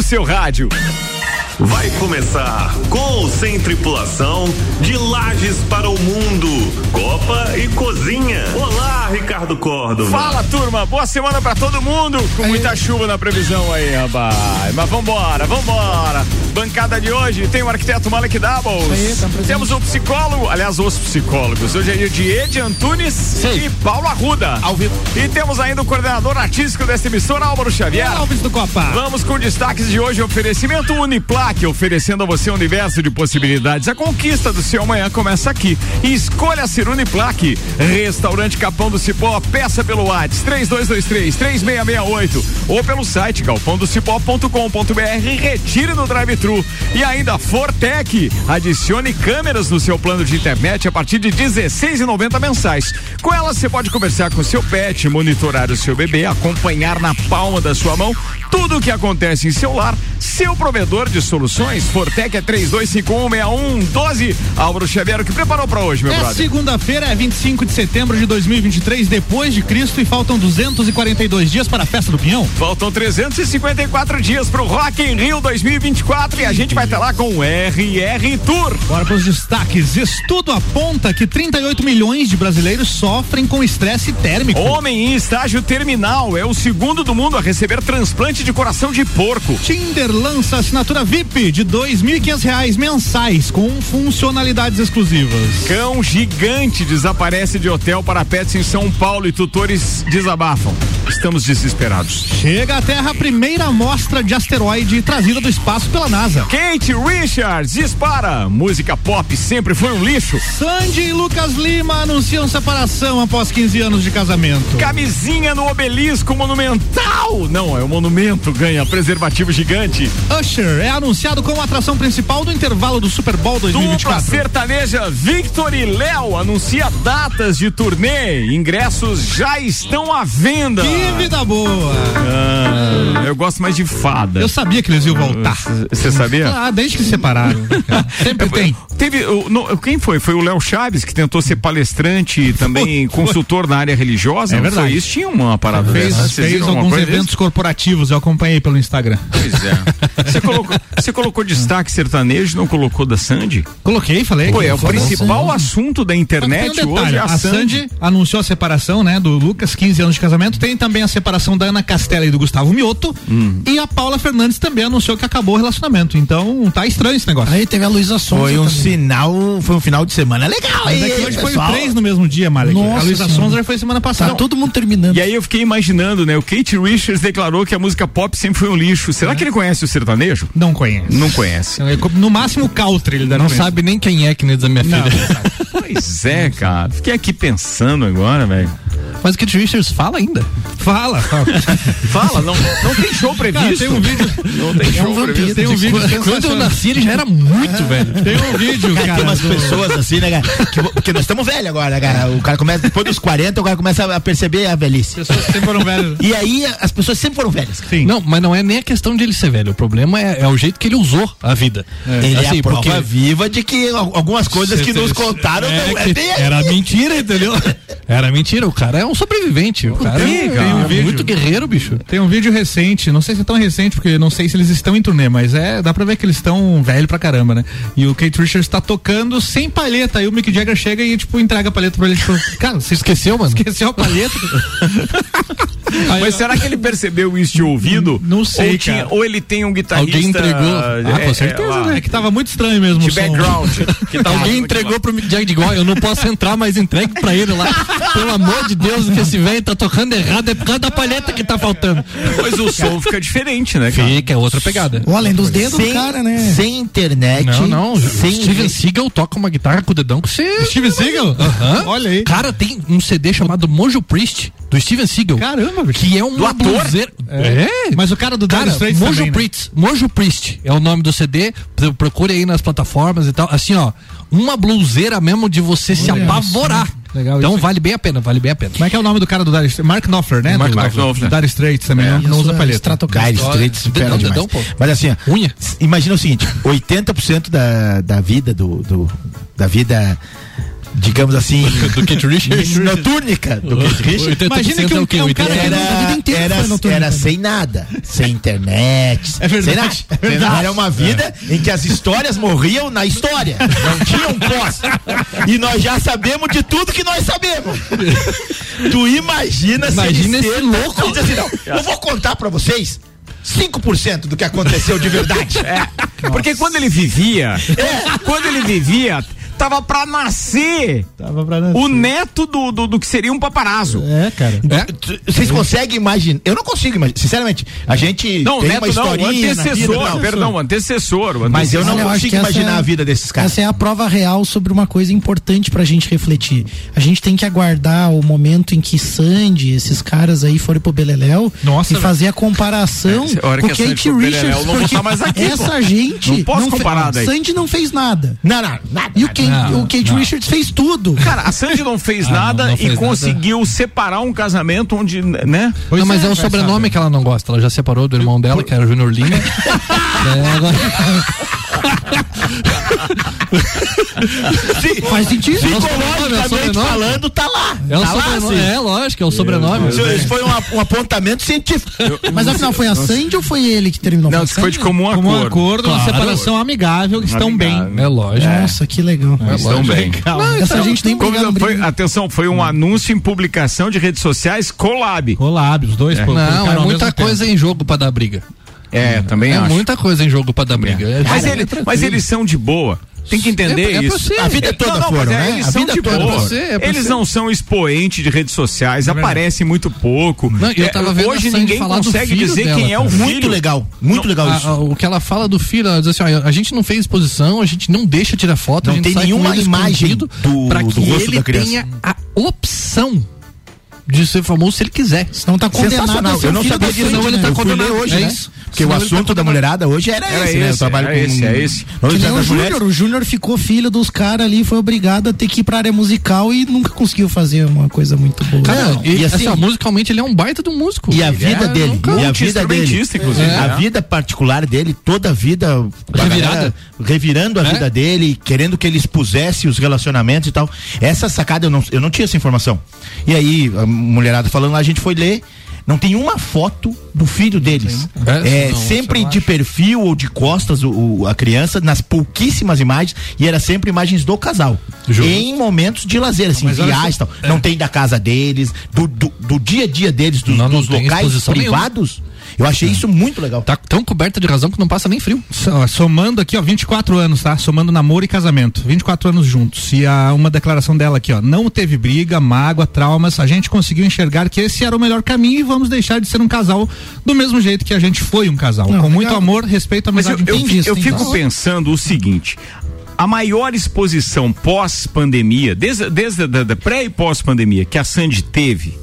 no seu rádio. Vai começar com ou sem tripulação de Lages para o Mundo, Copa e Cozinha. Olá, Ricardo Córdova. Fala, turma. Boa semana para todo mundo. Com muita chuva na previsão aí, rapaz. Mas vambora, vambora. Bancada de hoje tem o arquiteto Malek Doubles. Aí, Temos o psicólogo, aliás, os psicólogos. Hoje é dia de Ed Antunes Sim. e Paulo Arruda. Ao vivo. E temos ainda o coordenador artístico desta emissora, Álvaro Xavier. Alves do Copa. Vamos com destaques de hoje, oferecimento Uniplar Uniplac, oferecendo a você um universo de possibilidades. A conquista do seu amanhã começa aqui. Escolha ser Uniplac. Restaurante Capão do Cipó, peça pelo WhatsApp 3223 3668 ou pelo site galpãodocipó.com.br e retire no drive-thru. E ainda Fortec, adicione câmeras no seu plano de internet a partir de 16,90 mensais. Com ela você pode conversar com seu pet, monitorar o seu bebê, acompanhar na palma da sua mão tudo o que acontece em seu lar. Seu provedor de soluções, Fortec é 32516112. Álvaro Xavier, o que preparou para hoje, meu é brother? Segunda-feira é 25 de setembro de 2023, depois de Cristo, e faltam 242 dias para a festa do Pinhão. Faltam 354 dias para o Rock in Rio 2024 e a gente vai estar lá com o RR Tour. Bora para os destaques. Estudo aponta que 38 milhões de brasileiros sofrem com estresse térmico. Homem em estágio terminal é o segundo do mundo a receber transplante de coração de porco. Tinder lança assinatura VIP de dois mil e quinhentos reais mensais com funcionalidades exclusivas. Cão gigante desaparece de hotel para pets em São Paulo e tutores desabafam. Estamos desesperados. Chega à Terra a primeira amostra de asteroide trazida do espaço pela NASA. Kate Richards dispara. Música pop sempre foi um lixo. Sandy e Lucas Lima anunciam separação após 15 anos de casamento. Camisinha no obelisco monumental. Não, é o monumento ganha preservativo gigante. Usher é anunciado como atração principal do intervalo do Super Bowl 2024. Dupla sertaneja Victor e Léo anuncia datas de turnê. Ingressos já estão à venda. Que vida boa! Ah, eu gosto mais de fada. Eu sabia que eles iam voltar. Você sabia? Ah, desde que se separaram. Sempre tem. Teve, no, quem foi? Foi o Léo Chaves que tentou ser palestrante e também foi, consultor foi. na área religiosa. É verdade. Isso tinha uma parada fez, dessa. Fez alguns eventos desse? corporativos, eu acompanhei pelo Instagram. Pois é. Você colocou, você colocou destaque sertanejo, não colocou da Sandy? Coloquei, falei. Pô, é o principal assunto da internet um hoje. É a, a Sandy. Sandy anunciou a separação, né, do Lucas, 15 anos de casamento. Tem também a separação da Ana Castela e do Gustavo Mioto. Hum. E a Paula Fernandes também anunciou que acabou o relacionamento. Então, tá estranho esse negócio. Aí teve a Luísa Sonza. Foi um também. sinal, foi um final de semana legal. Mas aí, hoje foi três no mesmo dia, Malek. Nossa a Luísa Sonza foi semana passada. Tá todo mundo terminando. E aí eu fiquei imaginando, né, o Kate Richards declarou que a música pop sempre foi um lixo. Será é. que ele conhece o sertanejo? Não conhece. Não conhece. No máximo o Country ele deve Não sabe nem quem é que nem da minha filha. pois é, cara. Fiquei aqui pensando agora, velho. Mas o Kate Richards fala ainda. Fala, fala. fala, não, não tem show previsto. Cara, tem um vídeo. Não tem show é um previsto. Tem um vídeo. Quando eu nasci, ele já era muito velho. Tem um vídeo, cara. Tem umas pessoas assim, né, cara? Que, porque nós estamos velhos agora, né, cara? O cara começa, depois dos 40, o cara começa a perceber a velhice. As pessoas sempre foram velhas. E aí, as pessoas sempre foram velhas. Sim. Não, mas não é nem a questão de ele ser velho. O problema é, é o jeito que ele usou a vida. É. Ele assim, é a prova porque... viva de que algumas coisas que nos contaram é, não é Era mentira, entendeu? Era mentira. O cara é um sobrevivente. O cara, tem, é, um vídeo, muito guerreiro, bicho. Tem um vídeo recente, não sei se é tão recente, porque não sei se eles estão em turnê, mas é, dá pra ver que eles estão velho pra caramba, né? E o Kate Richards tá tocando sem palheta, aí o Mick Jagger chega e, tipo, entrega a palheta pra ele, tipo, cara, você esqueceu, mano? Esqueceu a palheta? Aí, Mas será que ele percebeu isso de ouvido? Não sei, ou, tinha, ou ele tem um guitarrista. Alguém entregou. Ah, com certeza, é, né? É que tava muito estranho mesmo. De background. Alguém entregou pro Mick Jagger de igual, eu não posso entrar, mas entregue pra ele lá. Pelo amor de Deus, que esse velho tá tocando errado é por causa da palheta que tá faltando. Mas o som fica diferente, né, cara? Fica, é outra pegada. Ou além dos dedos sem, do cara, né? Sem internet. Não, não. Sem Steven Seagal toca uma guitarra com o dedão que você. Steven Seagal? Aham. Olha aí. Cara, tem um CD chamado Mojo Priest, do Steven Seagal. Caramba, bicho. Que é um bluseiro. É. é. Mas o cara do cara, Mojo também, né? Priest. Né? Mojo Priest é o nome do CD. Procure aí nas plataformas e tal. Assim, ó. Uma bluseira mesmo de você Olha se apavorar. Legal então isso. vale bem a pena, vale bem a pena. Como é que é o nome do cara do Dire Straits? Mark Knopfler, né? Mark Knopfler. Dire Straits também, é. não, não usa palheta. Dire Straits, dedão, dedão, pô. Mas assim, Unha. imagina o seguinte, 80% da, da vida do, do da vida digamos assim, do Kate Richards. notúrnica do Kate Richards. Imagina que um, é um cara era, era, era sem nada, sem internet, é verdade, sem nada. É verdade. Era uma vida é. em que as histórias morriam na história, não tinham pós. E nós já sabemos de tudo que nós sabemos. tu imagina, imagina se esse louco. Não, assim, não, eu vou contar para vocês 5% do que aconteceu de verdade. É. Porque quando ele vivia, é. quando ele vivia, tava pra nascer. Tava pra nascer. O neto do, do, do que seria um paparazzo. É, cara. É? Vocês conseguem imaginar? Eu não consigo imaginar. Sinceramente, a gente. Não, tem neto uma não, o antecessor. Vida, não, perdão, o antecessor, o antecessor. Mas eu não eu consigo imaginar é, a vida desses caras. Essa é a prova real sobre uma coisa importante pra gente refletir. A gente tem que aguardar o momento em que Sandy, esses caras aí forem pro Beleléu Nossa, e fazer a comparação é, com o Kate Richards. Porque mais aqui, essa pô. gente. Não posso não comparar daí. Sandy não fez nada. Não, não, nada. E o, Kate, não, o Kate Richards fez tudo. Cara, a Sandy não fez ah, nada não, não fez e conseguiu nada. separar um casamento onde, né? Pois não, mas é, é o sobrenome sabe. que ela não gosta. Ela já separou do irmão dela, que era o Júnior Lima. é, agora... Sim, faz sentido. Psicologicamente é falando, tá lá. É, tá lá, é lógico, é o sobrenome. Isso foi um, um apontamento científico. Mas afinal, foi a Sandy ou foi ele que terminou? Não, foi de comum acordo. Comum acordo, claro. uma separação amigável, estão bem. É lógico. Nossa, que legal. É, estão bem. Não, Essa então, gente nem foi, Atenção, foi um anúncio em publicação de redes sociais collab. Collab, os dois. É. Não, é muita coisa em jogo pra dar briga. É, também é acho. muita coisa em jogo pra dar briga. É. Mas, ele, mas eles são de boa. Tem que entender é, é isso. a vida toda não, não, foram, né? Eles a são de boa. Você, eles não são expoentes de redes sociais, é aparecem muito pouco. Não, eu tava vendo hoje ninguém consegue dizer dela, quem é o filho. Muito legal, muito legal a, isso. A, o que ela fala do filho, ela diz assim, ó, a gente não fez exposição, a gente não deixa tirar foto, não a gente tem nenhuma imagem do, para que do rosto ele da criança. tenha a opção de ser famoso se ele quiser. Senão tá condenado a Eu não sabia disso, não, ele tá condenado hoje, é né? isso. Porque o assunto tá da mulherada hoje era, era esse, né? Eu trabalho com esse, é esse. o Júnior, o Júnior ficou filho dos caras ali, foi obrigado a ter que ir pra área musical e nunca conseguiu fazer uma coisa muito boa. Cara, e, e assim, assim, musicalmente ele é um baita do músico. E a vida é, dele, e a vida dele, inclusive, a vida particular dele, toda a vida revirada, revirando a vida dele, querendo que ele expusesse os relacionamentos e tal. Essa sacada eu não, eu não tinha essa informação. E aí, mulherada falando lá, a gente foi ler não tem uma foto do filho deles. É, é não, sempre de perfil ou de costas o, o, a criança, nas pouquíssimas imagens, e era sempre imagens do casal. Justo. Em momentos de lazer, assim, viagens e tal. É. Não tem da casa deles, do, do, do, dia a dia deles, dos, não, não dos locais privados. Nenhuma. Eu achei é. isso muito legal. Tá tão coberta de razão que não passa nem frio. Somando aqui, ó, 24 anos, tá? Somando namoro e casamento. 24 anos juntos. E a, uma declaração dela aqui, ó. Não teve briga, mágoa, traumas. A gente conseguiu enxergar que esse era o melhor caminho e vamos deixar de ser um casal do mesmo jeito que a gente foi um casal. Não, com legal. muito amor, respeito, amizade. Mas eu, eu, eu, eu fico pensando o seguinte: a maior exposição pós-pandemia, desde, desde a pré e pós-pandemia que a Sandy teve,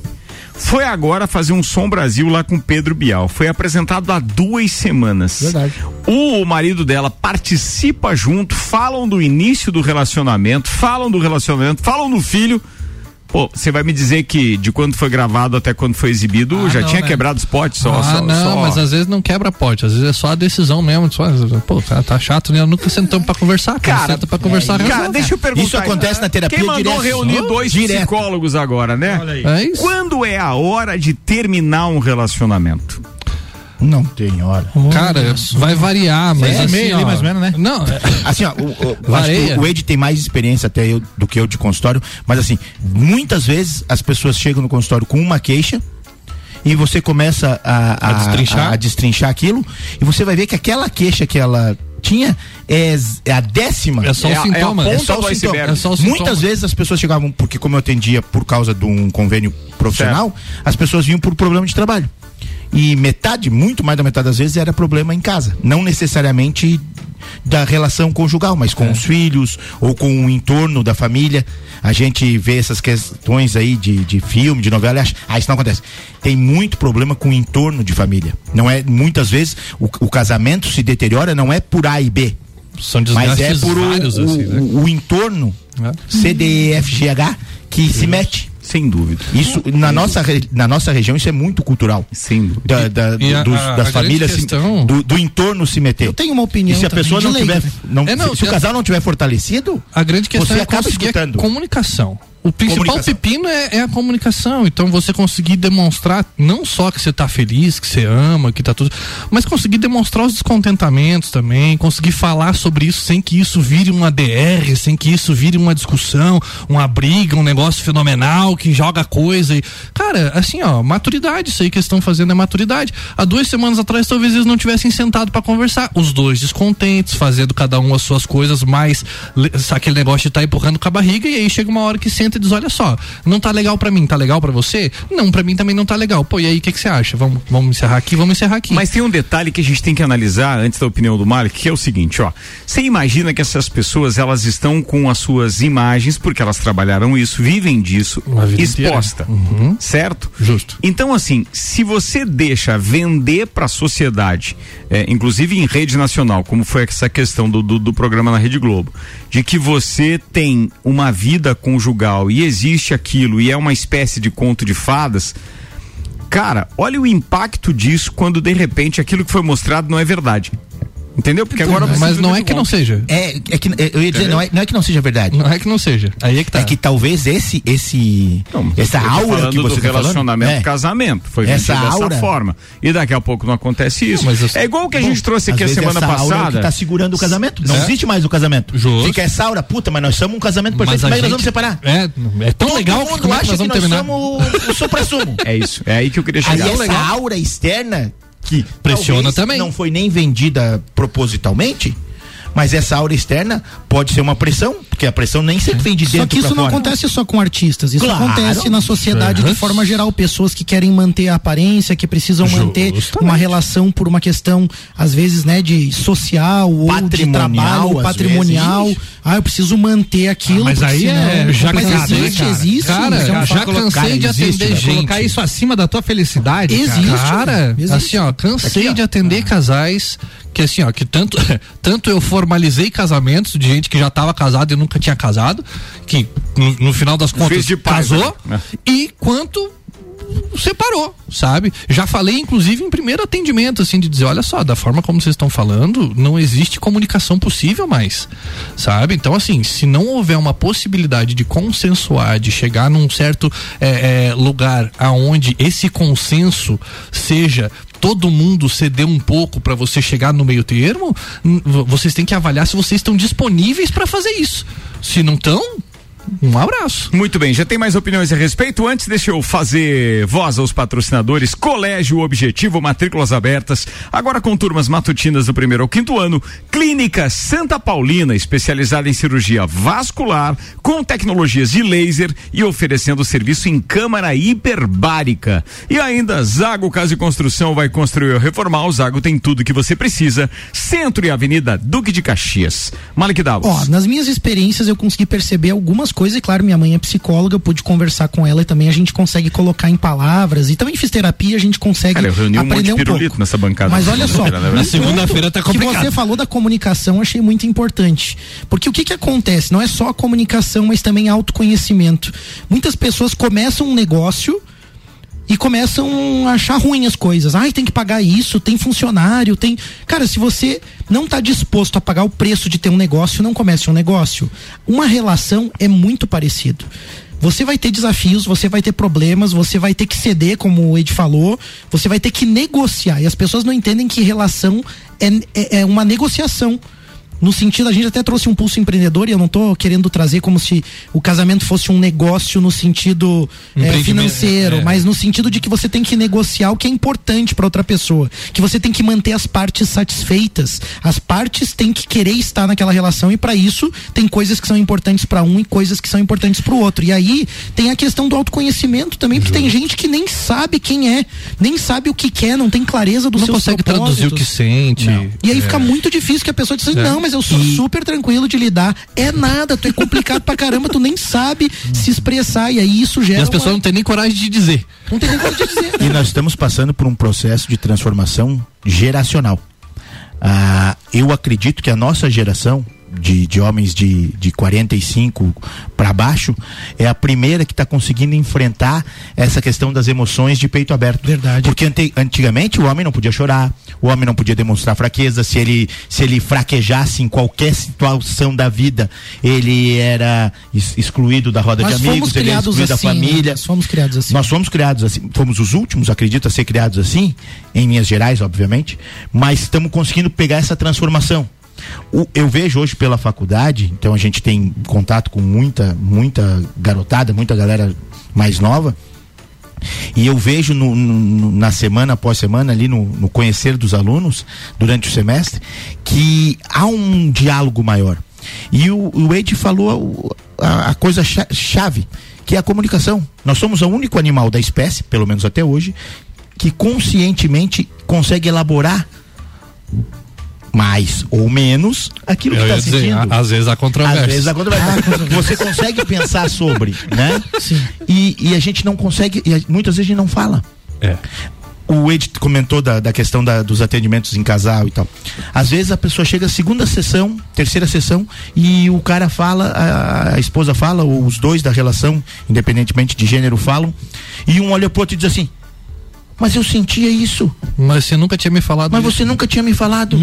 foi agora fazer um Som Brasil lá com Pedro Bial. Foi apresentado há duas semanas. Verdade. O marido dela participa junto, falam do início do relacionamento, falam do relacionamento, falam do filho. Pô, você vai me dizer que de quando foi gravado até quando foi exibido ah, já não, tinha né? quebrado os potes só, ah, só, não, só... mas às vezes não quebra pote, às vezes é só a decisão mesmo. Só, pô, tá, tá chato, né? Nunca sentamos pra conversar. Cara, senta pra conversar. É, cara, deixa eu perguntar. Isso acontece na terapia Quem mandou direto. reunir dois direto. psicólogos agora, né? É isso. Quando é a hora de terminar um relacionamento? Não tem hora. Cara, vai variar, mas é, assim, meio ó, ali mais ou menos, né? Não, é. assim, ó, o, o, o Ed tem mais experiência até eu, do que eu de consultório, mas assim, muitas vezes as pessoas chegam no consultório com uma queixa, e você começa a, a, a, destrinchar. A, a, destrinchar aquilo e você vai ver que aquela queixa que ela tinha é, é a décima. É só o é sintoma. É, só o sintoma. É só o sintoma. Muitas vezes as pessoas chegavam, porque como eu atendia por causa de um convênio profissional, certo. as pessoas vinham por problema de trabalho. E metade, muito mais da metade das vezes, era problema em casa. Não necessariamente da relação conjugal, mas com é. os filhos ou com o entorno da família. A gente vê essas questões aí de, de filme, de novela, acha, ah, isso não acontece. Tem muito problema com o entorno de família. Não é, muitas vezes, o, o casamento se deteriora, não é por A e B. São mas é por o, vários, o, assim, né? o, o entorno, é. C, D, E, F, G, H, que se mete. Sem dúvida. Isso, na, nossa, na nossa região, isso é muito cultural. Sem dúvida. Da, da, a- dos- a- das a famílias, se- questão- do, do entorno se meter. Eu tenho uma opinião E se a pessoa de não tiver. Não, É, não, se, se o já- casal não tiver fortalecido, A grande questão Você é acaba escutando. a comunicação. O principal pepino é, é a comunicação. Então você conseguir demonstrar não só que você tá feliz, que você ama, que tá tudo, mas conseguir demonstrar os descontentamentos também, conseguir falar sobre isso sem que isso vire uma DR, sem que isso vire uma discussão, uma briga, um negócio fenomenal que joga coisa e cara, assim, ó, maturidade, isso aí que eles estão fazendo é maturidade. Há duas semanas atrás talvez eles não tivessem sentado para conversar, os dois descontentes, fazendo cada um as suas coisas, mas le- aquele negócio de tá empurrando com a barriga e aí chega uma hora que senta e diz, olha só, não tá legal para mim, tá legal para você? Não, para mim também não tá legal. Pô, e aí o que que você acha? Vamos, vamos encerrar aqui, vamos encerrar aqui. Mas tem um detalhe que a gente tem que analisar antes da opinião do Malik, que é o seguinte, ó. Você imagina que essas pessoas, elas estão com as suas imagens, porque elas trabalharam isso, vivem disso, exposta, certo? Justo. Então, assim, se você deixa vender para a sociedade, é, inclusive em rede nacional, como foi essa questão do, do, do programa na Rede Globo, de que você tem uma vida conjugal e existe aquilo e é uma espécie de conto de fadas, cara, olha o impacto disso quando de repente aquilo que foi mostrado não é verdade. Entendeu? Porque agora você mas não é que não seja. é, é que eu ia dizer, não é, não é que não seja verdade. Não é que não seja. Aí é que tá. É que talvez esse, esse, Não, essa aura falando que você do tá falando, relacionamento, é, casamento, foi Essa vendido dessa aura- forma. E daqui a pouco não acontece isso. Não, mas eu- é igual o que a Bom, gente trouxe aqui a semana essa aura é o passada. que tá segurando o casamento. Não É. existe mais o casamento. Justo. Fica essa aura, puta, mas nós somos um casamento perfeito, mas, nós gente- vamos separar. É, é tão Todo legal que mundo que acha nós vamos que nós somos o, supra-sumo. É isso, é aí que eu queria Aí chegar. essa aura externa que Pressiona também. não foi nem vendida propositalmente, mas essa aura externa pode ser uma pressão, porque a pressão nem sempre vem de dentro Só que isso não fora. acontece só com artistas, isso Claro. acontece na sociedade de Uhum. forma geral. Pessoas que querem manter a aparência, que precisam manter Justamente. uma relação por uma questão, às vezes, né, de social ou de trabalho, patrimonial. vezes. Ah, eu preciso manter aquilo. Ah, mas aí é senão- já mas né, existe, cara? existe. Cara, isso é um já fato. cansei Cara, de existe, atender gente. Colocar isso acima da tua felicidade. Existe. Cara. Cara, Existe. assim, ó, cansei Aqui, ó. de atender casais que assim, ó, que tanto, tanto eu formalizei casamentos de gente que já estava casado e nunca tinha casado, que no, no final das contas paz, casou, né? e quanto separou, sabe? Já falei, inclusive, em primeiro atendimento, assim, de dizer, olha só, da forma como vocês estão falando, não existe comunicação possível mais, sabe? Então, assim, se não houver uma possibilidade de consensuar, de chegar num certo é, é, lugar aonde esse consenso seja todo mundo ceder um pouco para você chegar no meio termo, vocês têm que avaliar se vocês estão disponíveis para fazer isso. Se não estão, um abraço. Muito bem, já tem mais opiniões a respeito? Antes, deixa eu fazer voz aos patrocinadores. Colégio Objetivo, matrículas abertas. Agora com turmas matutinas do primeiro ao quinto ano. Clínica Santa Paulina, especializada em cirurgia vascular, com tecnologias de laser e oferecendo serviço em câmara hiperbárica. E ainda, Zago Casa e Construção vai construir ou reformar. O Zago tem tudo que você precisa. Centro e Avenida Duque de Caxias. Malik Davos. Ó, nas minhas experiências eu consegui perceber algumas coisas e claro, minha mãe é psicóloga, eu pude conversar com ela e também a gente consegue colocar em palavras e também fiz terapia, a gente consegue Cara, eu reuni um monte aprender de um pirulito pouco. nessa bancada. Mas olha só, Na segunda-feira tá ponto que complicado. você falou da comunicação, achei muito importante. Porque o que que acontece? Não é só a comunicação, mas também autoconhecimento. Muitas pessoas começam um negócio e começam a achar ruim as coisas. Ai, tem que pagar isso, tem funcionário, tem. Cara, se você não está disposto a pagar o preço de ter um negócio, não comece um negócio. Uma relação é muito parecido. Você vai ter desafios, você vai ter problemas, você vai ter que ceder, como o Ed falou, você vai ter que negociar. E as pessoas não entendem que relação é, é, é uma negociação. No sentido, a gente até trouxe um pulso empreendedor e eu não tô querendo trazer como se o casamento fosse um negócio no sentido é, financeiro, é. mas no sentido de que você tem que negociar o que é importante para outra pessoa, que você tem que manter as partes satisfeitas. As partes têm que querer estar naquela relação e para isso tem coisas que são importantes para um e coisas que são importantes para o outro. E aí tem a questão do autoconhecimento também, porque tem gente que nem sabe quem é, nem sabe o que quer, não tem clareza do Não seu consegue traduzir o que sente. e aí É. fica muito difícil que a pessoa diz, não, mas eu sou super tranquilo de lidar. É nada, tu é complicado pra caramba, tu nem sabe se expressar. E aí isso E gera. as pessoas uma... não têm nem coragem de dizer. não tem nem como te dizer. E nós estamos passando por um processo de transformação geracional. Ah, eu acredito que a nossa geração de, de homens de, de 45 para baixo, é a primeira que está conseguindo enfrentar essa questão das emoções de peito aberto. Verdade. Porque ante, antigamente o homem não podia chorar, o homem não podia demonstrar fraqueza, se ele, se ele fraquejasse em qualquer situação da vida, ele era ex excluído da roda Nós de amigos, ele era excluído assim, da família. Nós fomos criados assim. Nós fomos criados assim, fomos os últimos, acredito, a ser criados assim, em Minas Gerais, obviamente, mas estamos conseguindo pegar essa transformação. Eu vejo hoje pela faculdade, então a gente tem contato com muita, muita garotada, muita galera mais nova. E eu vejo no, no, na semana após semana, ali no, no, conhecer dos alunos, durante o semestre, que há um diálogo maior. E o, o Ed falou a, a coisa chave, que é a comunicação. Nós somos o único animal da espécie, pelo menos até hoje, que conscientemente consegue elaborar mais ou menos aquilo Eu que está dizer, sentindo. a- às vezes há controvérsia. Às vezes há controvérsia. Você consegue pensar sobre, né? Sim. E, e a gente não consegue, e a- muitas vezes a gente não fala. É. O Ed comentou da, da questão da- dos atendimentos em casal e tal. Às vezes a pessoa chega segunda sessão, terceira sessão, e o cara fala, a, a esposa fala, ou os dois da relação, independentemente de gênero, falam, e um olha pro outro e diz assim: Mas eu sentia isso. Mas você nunca tinha me falado Mas disso. você nunca tinha me falado.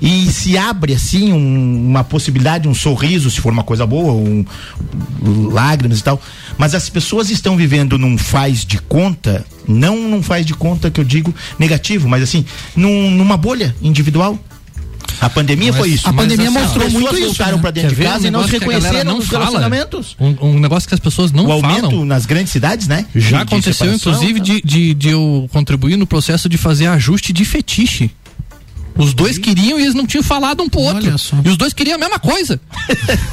E se abre assim um- uma possibilidade, um sorriso, se for uma coisa boa, um, lágrimas e tal. Mas as pessoas estão vivendo num faz de conta, não num faz de conta que eu digo negativo, mas assim, num- numa bolha individual. A pandemia Mas- foi isso. a pandemia assim, mostrou as pessoas muito isso, voltaram né? pra dentro Quer de casa um e não se reconheceram não nos fala? relacionamentos. Um, um negócio que as pessoas não o aumento falam. nas grandes cidades, né? Já De- de aconteceu, separação, inclusive, tá? de, de, de eu contribuir no processo de fazer ajuste de fetiche. Os dois queriam e eles não tinham falado um pro outro. Só. E os dois queriam a mesma coisa.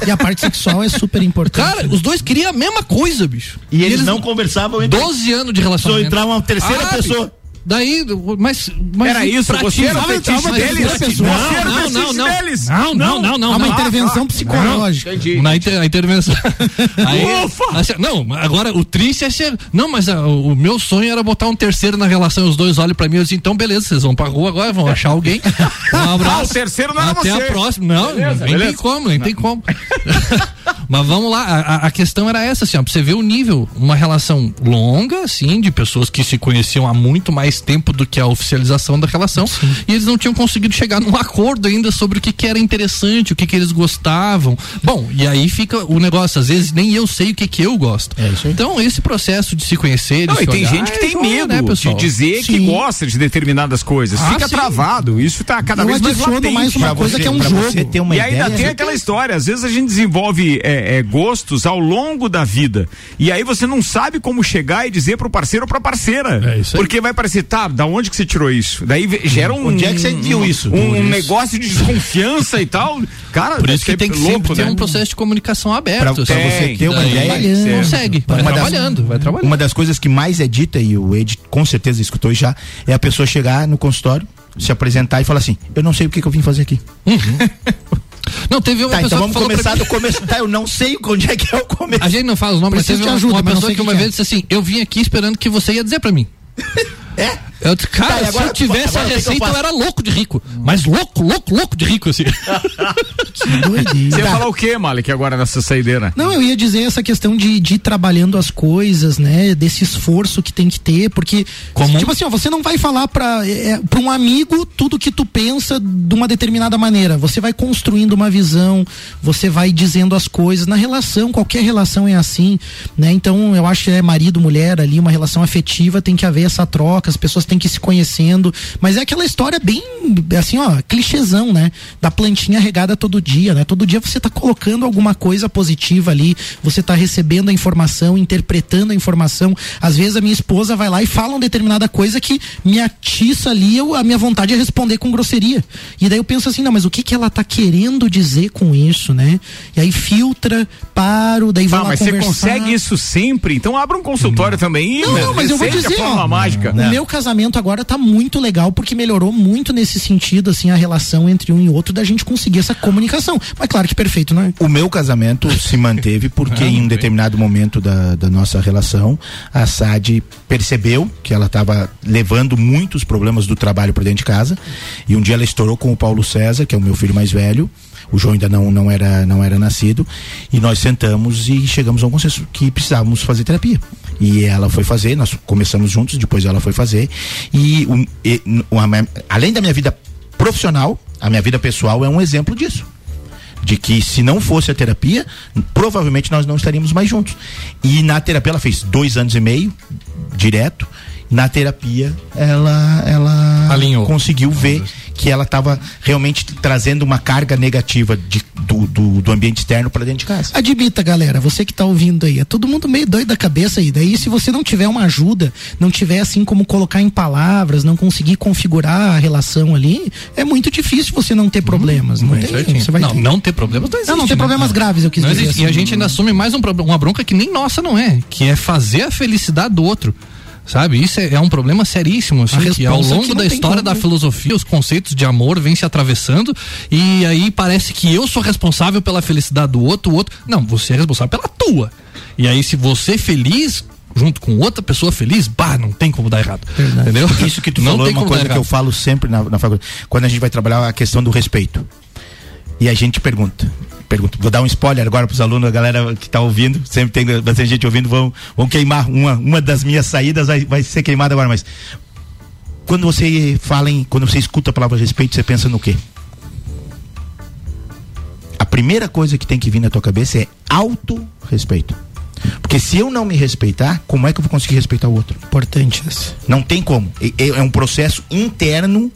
E a parte sexual é super importante. Cara, os dois queriam a mesma coisa, bicho. E eles, não conversavam entre 12 anos de Só relacionamento. entrar uma terceira Ah, pessoa. Daí, mas. mas Era isso, você era fetiche deles? Não, não, não. deles? Não, não, não, não. Há uma não. intervenção psicológica. Na inter, a intervenção. Aí, Ufa! assim, não, agora o triste é ser. Não, mas ah, o, meu sonho era botar um terceiro na relação. Os dois olham pra mim e dizem, então beleza, vocês vão pra rua agora, vão achar alguém. Um abraço. Ah, o terceiro não era Até você. a próxima. Não, Beleza, nem tem como, nem tem como. mas vamos lá, a, a- a questão era essa, assim, ó, pra você ver o nível. Uma relação longa, assim, de pessoas que se conheciam há muito mais tempo do que a oficialização da relação. E eles não tinham conseguido chegar num acordo ainda sobre o que, que era interessante, o que, que eles gostavam. Bom, e aí fica o negócio, às vezes nem eu sei o que, que eu gosto. É isso aí. Então, esse processo de se conhecer. Não, de e se tem olhar, gente que é tem joia, medo né, de dizer que Sim. gosta de determinadas coisas. Ah, Fica sim. travado. Isso tá cada Eu vez mais latente. mais uma coisa você- que é um jogo. você ter uma e ainda tem aquela história, às vezes a gente desenvolve é, é, gostos ao longo da vida. E aí você não sabe como chegar e dizer pro parceiro ou pra parceira. É isso aí. Porque vai parecer, tá, da onde que você tirou isso? Daí gera um. Onde é que você viu um- isso? Um, isso. negócio de desconfiança e tal. Cara, Por isso que tem que louco, sempre ter né? um processo de comunicação aberto. Pra- pra você ter uma ideia, consegue. Vai Uma das- trabalhando, vai trabalhando. Uma das coisas que mais é dita, e o Ed com certeza escutou já, é a pessoa chegar no consultório, se apresentar e falar assim: Eu não sei o que, que eu vim fazer aqui. Não, teve uma Tá, então pessoa vamos que falou pra começar do começo. Tá, eu não sei onde é que é o começo. A gente não fala os nomes, mas teve de uma, ajuda, uma pessoa sei que o que uma que vez disse assim: Eu vim aqui esperando que você ia dizer pra mim. É? Eu disse, cara, Tá, e se agora eu tivesse agora a que que eu receita, eu, faço? era louco de rico. Mas louco, louco, louco de rico, assim. Você ia falar o quê, Malik, agora nessa saideira? Não, eu ia dizer essa questão de, de ir trabalhando as coisas, né? Desse esforço que tem que ter, porque, Como? tipo assim, ó, você não vai falar pra, é, pra um amigo tudo que tu pensa de uma determinada maneira. Você vai construindo uma visão, você vai dizendo as coisas. Na relação, qualquer relação é assim, né? Então, eu acho que é marido, mulher ali, uma relação afetiva, tem que haver essa troca, as pessoas têm que ir se conhecendo. Mas é aquela história bem, assim, ó, clichêzão, né? Da plantinha regada todo dia, né? Todo dia você tá colocando alguma coisa positiva ali, você tá recebendo a informação, interpretando a informação. Às vezes a minha esposa vai lá e fala uma determinada coisa que me atiça ali, eu, a minha vontade é responder com grosseria. E daí eu penso assim, não, mas o que que ela tá querendo dizer com isso, né? E aí filtra, paro, daí vai Ah, lá mas você conversar. consegue isso sempre? Então abra um consultório também. Não, né? não, mas eu vou dizer, ó, mágica. O meu casamento casamento agora tá muito legal, porque melhorou muito nesse sentido, assim, a relação entre um e outro, da gente conseguir essa comunicação. Mas claro que perfeito, né? O meu casamento se manteve porque ah, em um determinado momento da, da nossa relação, a Sade percebeu que ela estava levando muitos problemas do trabalho para dentro de casa. E um dia ela estourou com o Paulo César, que é o meu filho mais velho, o João ainda não, não, era, não era nascido, e nós sentamos e chegamos a um consenso que precisávamos fazer terapia. E ela foi fazer, nós começamos juntos, depois ela foi fazer. E, um, e uma, além da minha vida profissional, a minha vida pessoal é um exemplo disso. De que se não fosse a terapia, provavelmente nós não estaríamos mais juntos. E na terapia ela fez dois anos e meio, direto. Na terapia ela, ela Alinhou. conseguiu ver que ela estava realmente trazendo uma carga negativa de, do, do, do ambiente externo para dentro de casa. Admita, galera, você que está ouvindo aí, é todo mundo meio doido da cabeça aí. Daí, se você não tiver uma ajuda, não tiver assim como colocar em palavras, não conseguir configurar a relação ali, é muito difícil você não ter hum, problemas. Hum, não, tem, você vai não, ter. não ter problemas não existe. Não, não ter né? problemas não. graves, eu quis não dizer. Assim. E a assim. gente ainda assume mais um, uma bronca que nem nossa não é, que é fazer a felicidade do outro sabe? Isso é, é, um problema seríssimo, assim, que ao longo da história da filosofia, os conceitos de amor vêm se atravessando e aí parece que eu sou responsável pela felicidade do outro, o outro, não, você é responsável pela tua. E aí se você é feliz, junto com outra pessoa feliz, bah, não tem como dar errado. Verdade. Entendeu? Isso que tu não falou é uma coisa que eu falo sempre na, na faculdade, quando a gente vai trabalhar a questão do respeito. E a gente pergunta, pergunta. Vou dar um spoiler agora para os alunos, a galera que está ouvindo, sempre tem bastante gente ouvindo, vão, vão queimar. Uma, uma das minhas saídas vai, vai ser queimada agora, mas quando você fala em, quando você escuta a palavra respeito, você pensa no quê? A primeira coisa que tem que vir na tua cabeça é auto-respeito. Porque se eu não me respeitar, como é que eu vou conseguir respeitar o outro? Importante isso. Não tem como. É, é um processo interno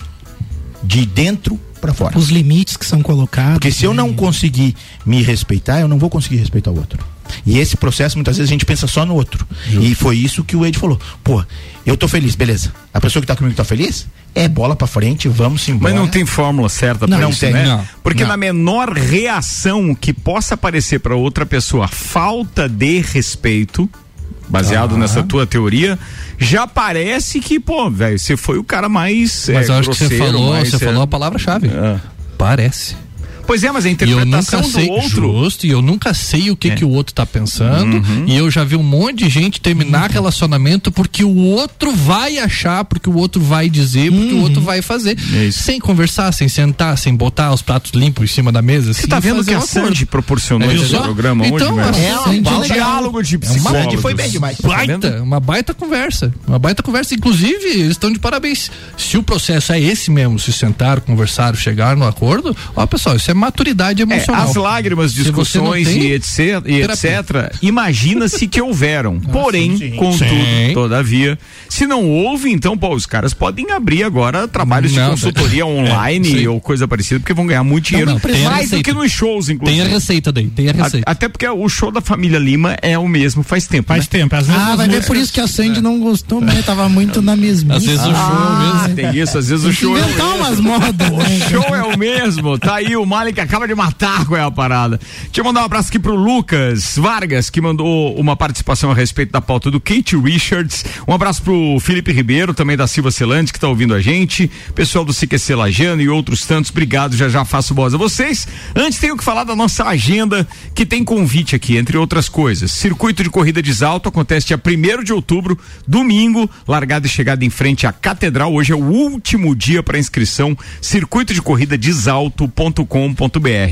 de dentro para fora. Os limites que são colocados. Porque se eu não conseguir me respeitar, eu não vou conseguir respeitar o outro. E esse processo, muitas vezes, a gente pensa só no outro. Justo. E foi isso que o Ed falou. Pô, eu tô feliz, beleza. A pessoa que tá comigo tá feliz? É bola para frente, vamos embora. Mas não tem fórmula certa para isso, tem, né? Não, Porque não. na menor reação que possa aparecer para outra pessoa, falta de respeito, baseado ah. nessa tua teoria, já parece que, pô, velho, você foi o cara mais. Mas é, eu acho que você falou, você é... falou a palavra-chave. É. Parece. Pois é, mas a interpretação do sei, outro. Justo, e eu nunca sei o que, é. que o outro tá pensando. Uhum. E eu já vi um monte de gente terminar uhum. relacionamento porque o outro vai achar, porque o outro vai dizer, porque uhum. o outro vai fazer. É sem conversar, sem sentar, sem botar os pratos limpos em cima da mesa. Você tá vendo que a Sandy proporcionou é, esse programa então, hoje, É, um, diálogo de psicólogos. É foi bem demais. Baita, uma baita conversa. Uma baita conversa. Inclusive, eles estão de parabéns. Se o processo é esse mesmo, se sentar, conversar, chegar no acordo, ó, pessoal, isso é maturidade emocional. É, as lágrimas, discussões e etc, e etc imagina-se que houveram. Ah, Porém, sim, contudo, sim. todavia, se não houve, então, pô, os caras podem abrir agora trabalhos não, de consultoria online é, ou coisa parecida, porque vão ganhar muito dinheiro. Não, não, mais do que nos shows, inclusive. Tem a receita daí, tem a receita. A, até porque o show da família Lima é o mesmo faz tempo. Faz né? tempo. Às vezes ah, vai ver por isso que a Sandy é. não gostou, né? Tava muito na mesma. Às vezes o show ah, mesmo. Tem isso, às vezes o show. é o mesmo. umas modas. O né? show é o mesmo. Tá aí o Malik acaba de matar qual é a parada. Deixa eu mandar um abraço aqui pro Lucas Vargas, que mandou uma participação a respeito da pauta do Kate Richards. Um abraço pro Felipe Ribeiro, também da Silva Celante, que tá ouvindo a gente. Pessoal do CQC Lajano e outros tantos, obrigado. Já já faço voz a vocês. Antes tenho que falar da nossa agenda, que tem convite aqui, entre outras coisas. Circuito de corrida de Salto acontece dia 1 de outubro, domingo, largada e chegada em frente à Catedral. Hoje é o último dia para inscrição. Circuito de corrida desalto.com.br.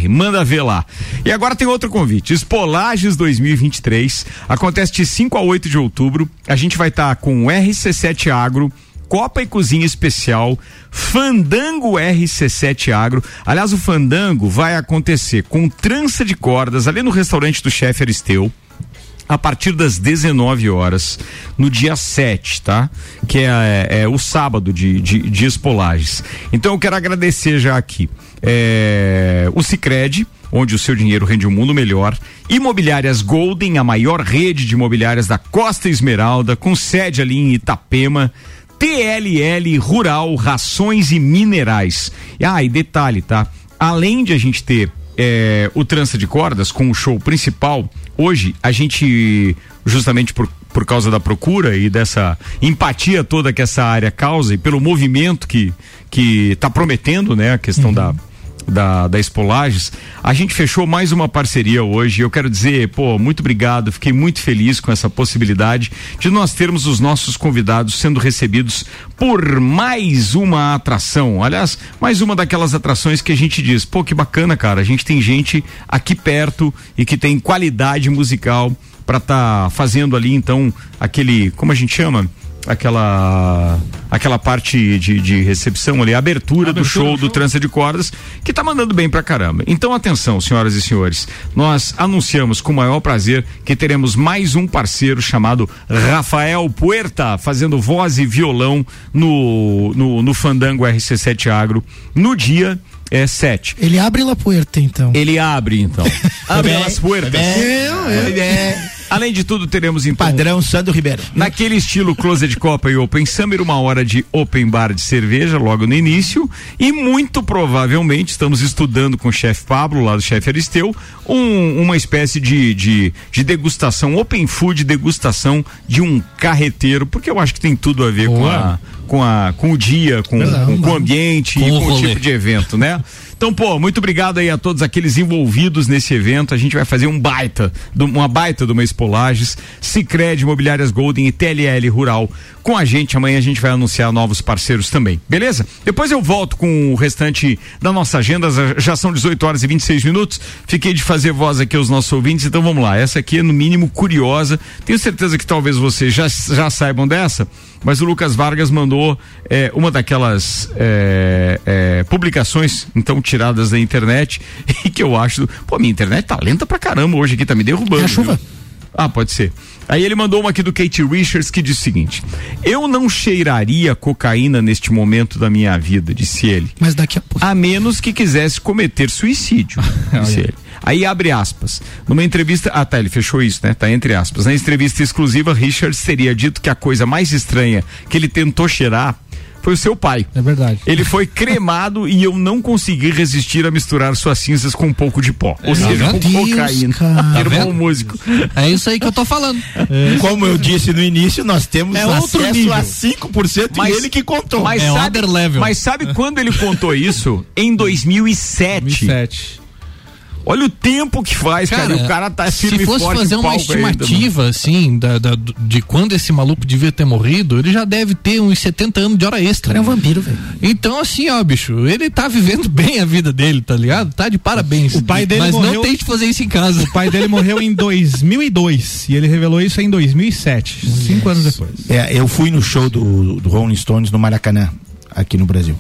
Manda ver lá. E agora tem outro convite. Espolages 2023 acontece de 5 a 8 de outubro. A gente vai estar tá com o RC7 Agro. Copa e Cozinha Especial, Fandango RC7 Agro. Aliás, o Fandango vai acontecer com trança de cordas ali no restaurante do chefe Aristeu a partir das 19 horas, no dia 7, tá? Que é, é, é o sábado de, de, de, Espolages. Então eu quero agradecer já aqui é, o Cicred, onde o seu dinheiro rende um mundo melhor. Imobiliárias Golden, a maior rede de imobiliárias da Costa Esmeralda, com sede ali em Itapema. TLL Rural, Rações e Minerais. Ah, e detalhe, tá? Além de a gente ter é, o trança de cordas com o show principal, hoje a gente, justamente por por causa da procura e dessa empatia toda que essa área causa e pelo movimento que que está prometendo, né, a questão uhum. da da, da Espolages, a gente fechou mais uma parceria hoje. Eu quero dizer, pô, muito obrigado, fiquei muito feliz com essa possibilidade de nós termos os nossos convidados sendo recebidos por mais uma atração. Aliás, mais uma daquelas atrações que a gente diz, pô, que bacana, cara. A gente tem gente aqui perto e que tem qualidade musical para estar tá fazendo ali, então, aquele, como a gente chama? Aquela aquela parte de, de recepção ali, a abertura, abertura do show do, show. Trança de Cordas, que tá mandando bem pra caramba. Então, atenção, senhoras e senhores, nós anunciamos com o maior prazer que teremos mais um parceiro chamado Rafael Puerta, fazendo voz e violão no, no, no Fandango RC7 Agro, no dia é 7. Ele abre La Puerta, então. Ele abre, então. abre as puertas. É, é, é. Além de tudo, teremos então. Padrão Sandro Ribeiro. Naquele estilo Closet Copa e Open Summer, uma hora de open bar de cerveja logo no início. E muito provavelmente, estamos estudando com o chefe Pablo, lá do chefe Aristeu, um, uma espécie de, de, de, degustação, open food degustação de um carreteiro, porque eu acho que tem tudo a ver com a, com, a, com o dia, com, com, com o ambiente com e com o tipo de evento, né? Então, pô, muito obrigado aí a todos aqueles envolvidos nesse evento. A gente vai fazer um baita, uma baita de uma Expolages, Cicred, Imobiliárias Golden e TLL Rural com a gente. Amanhã a gente vai anunciar novos parceiros também, beleza? Depois eu volto com o restante da nossa agenda. Já são 18 horas e 26 minutos. Fiquei de fazer voz aqui aos nossos ouvintes, então vamos lá. Essa aqui é no mínimo curiosa. Tenho certeza que talvez vocês já, já saibam dessa mas o Lucas Vargas mandou é, uma daquelas é, é, publicações, então, tiradas da internet, e que eu acho. Pô, minha internet tá lenta pra caramba hoje aqui, tá me derrubando. É a chuva. Viu? Ah, pode ser. Aí ele mandou uma aqui do Kate Richards que diz o seguinte: Eu não cheiraria cocaína neste momento da minha vida, disse ele. Mas daqui a pouco. A menos que quisesse cometer suicídio, disse ele. Aí abre aspas. Numa entrevista. Ah, tá, ele fechou isso, né? Tá entre aspas. Na entrevista exclusiva, Richards teria dito que a coisa mais estranha que ele tentou cheirar foi o seu pai. É verdade. Ele foi cremado e eu não consegui resistir a misturar suas cinzas com um pouco de pó. Ou seja, com Deus, cocaína. Tá Irmão músico. É isso aí que eu tô falando. É. Como eu disse no início, nós temos é acesso nível. a 5% mas, e ele que contou. Mas é sabe, level. Mas sabe quando ele contou isso? Em 2007. 2007. Olha o tempo que faz, cara. cara o cara tá firme Se fosse fazer uma estimativa, ainda, assim, da, da, de quando esse maluco devia ter morrido, ele já deve ter uns 70 anos de hora extra. Ele é um vampiro, velho. Então, assim, ó, bicho, ele tá vivendo bem a vida dele, tá ligado? Tá de parabéns. O pai dele Mas morreu... não tente fazer isso em casa. O pai dele morreu em 2002 e ele revelou isso em 2007, cinco anos depois. É, eu fui no show do, do Rolling Stones no Maracanã, aqui no Brasil.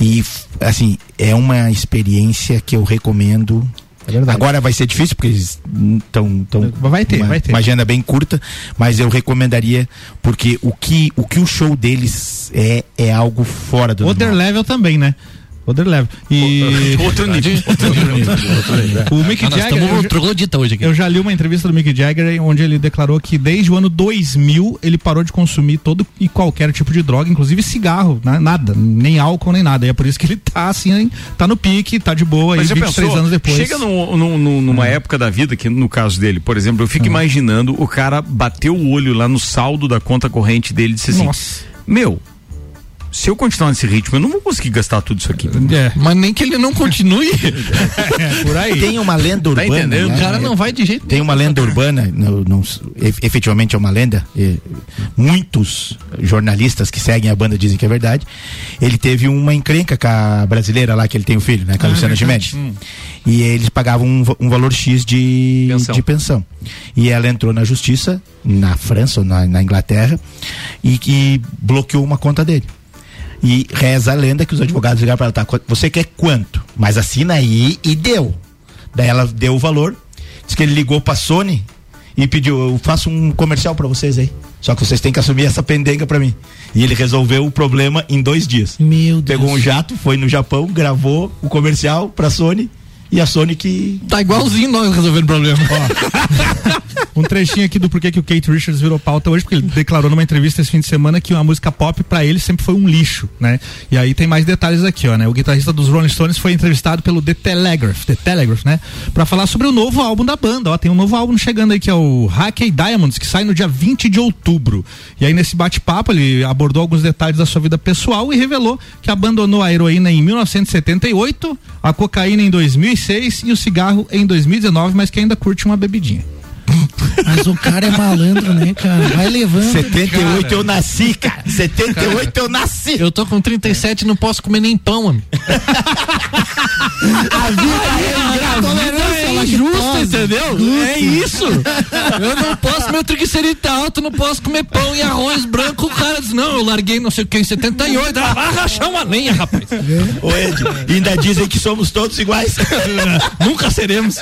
E, assim, é uma experiência que eu recomendo é Agora vai ser difícil porque eles estão tão vai ter, uma, vai ter. uma agenda bem curta, mas eu recomendaria porque o que o que o show deles é é algo fora do normal. level também, né? Outro level. E... Outro nível. Outro nível. o Mick ah, Jagger. Eu, hoje aqui. eu já li uma entrevista do Mick Jagger onde ele declarou que desde o ano 2000 ele parou de consumir todo e qualquer tipo de droga, inclusive cigarro, né? nada, nem álcool nem nada. E é por isso que ele tá assim, tá no pique, tá de boa Mas aí 23 pensou, anos depois. Chega numa é. época da vida, que no caso dele, por exemplo, eu fico é. imaginando o cara bateu o olho lá no saldo da conta corrente dele e disse assim: Nossa. Meu, se eu continuar nesse ritmo, eu não vou conseguir gastar tudo isso aqui. É, mas nem que ele não continue. é, por aí. Tem uma lenda tá urbana. Tá entendendo? Né? O cara não vai de jeito Tem uma lenda urbana, não, não, efetivamente é uma lenda. muitos jornalistas que seguem a banda dizem que é verdade. Ele teve uma encrenca com a brasileira lá, que ele tem o um filho, né? Com a ah, Luciana Gimenez. Hum. E eles pagavam um, um valor X de pensão. de pensão. E ela entrou na justiça, na França ou na, na Inglaterra, e que bloqueou uma conta dele. E reza a lenda que os advogados ligaram para ela, tá, você quer quanto? Mas assina aí e deu. Daí ela deu o valor. Diz que ele ligou pra Sony e pediu, eu faço um comercial para vocês aí. Só que vocês têm que assumir essa pendenga para mim. E ele resolveu o problema em dois dias. Meu Deus. Pegou um jato, foi no Japão, gravou o comercial pra Sony e a Sony que. Tá igualzinho nós resolvendo o problema. um trechinho aqui do porquê que o Kate Richards virou pauta hoje, porque ele declarou numa entrevista esse fim de semana que a música pop para ele sempre foi um lixo, né? E aí tem mais detalhes aqui, ó, né? O guitarrista dos Rolling Stones foi entrevistado pelo The Telegraph, The Telegraph, né? Para falar sobre o novo álbum da banda, ó, tem um novo álbum chegando aí que é o Hackey Diamonds, que sai no dia 20 de outubro. E aí nesse bate-papo ele abordou alguns detalhes da sua vida pessoal e revelou que abandonou a heroína em 1978, a cocaína em 2006 e o cigarro em 2019, mas que ainda curte uma bebidinha. Mas o cara é malandro, né, cara? Vai levando. 78 cara. eu nasci, cara. 78 cara, eu nasci. Eu tô com 37 e não posso comer nem pão, mano. a vida é, é injusta, entendeu? É isso. Eu não posso, meu triglicerídeo tá alto, não posso comer pão e arroz branco. O cara diz, não, eu larguei não sei o que em 78. Ah, vai rachar uma lenha, rapaz. Ô, Ed, ainda dizem que somos todos iguais. Nunca seremos.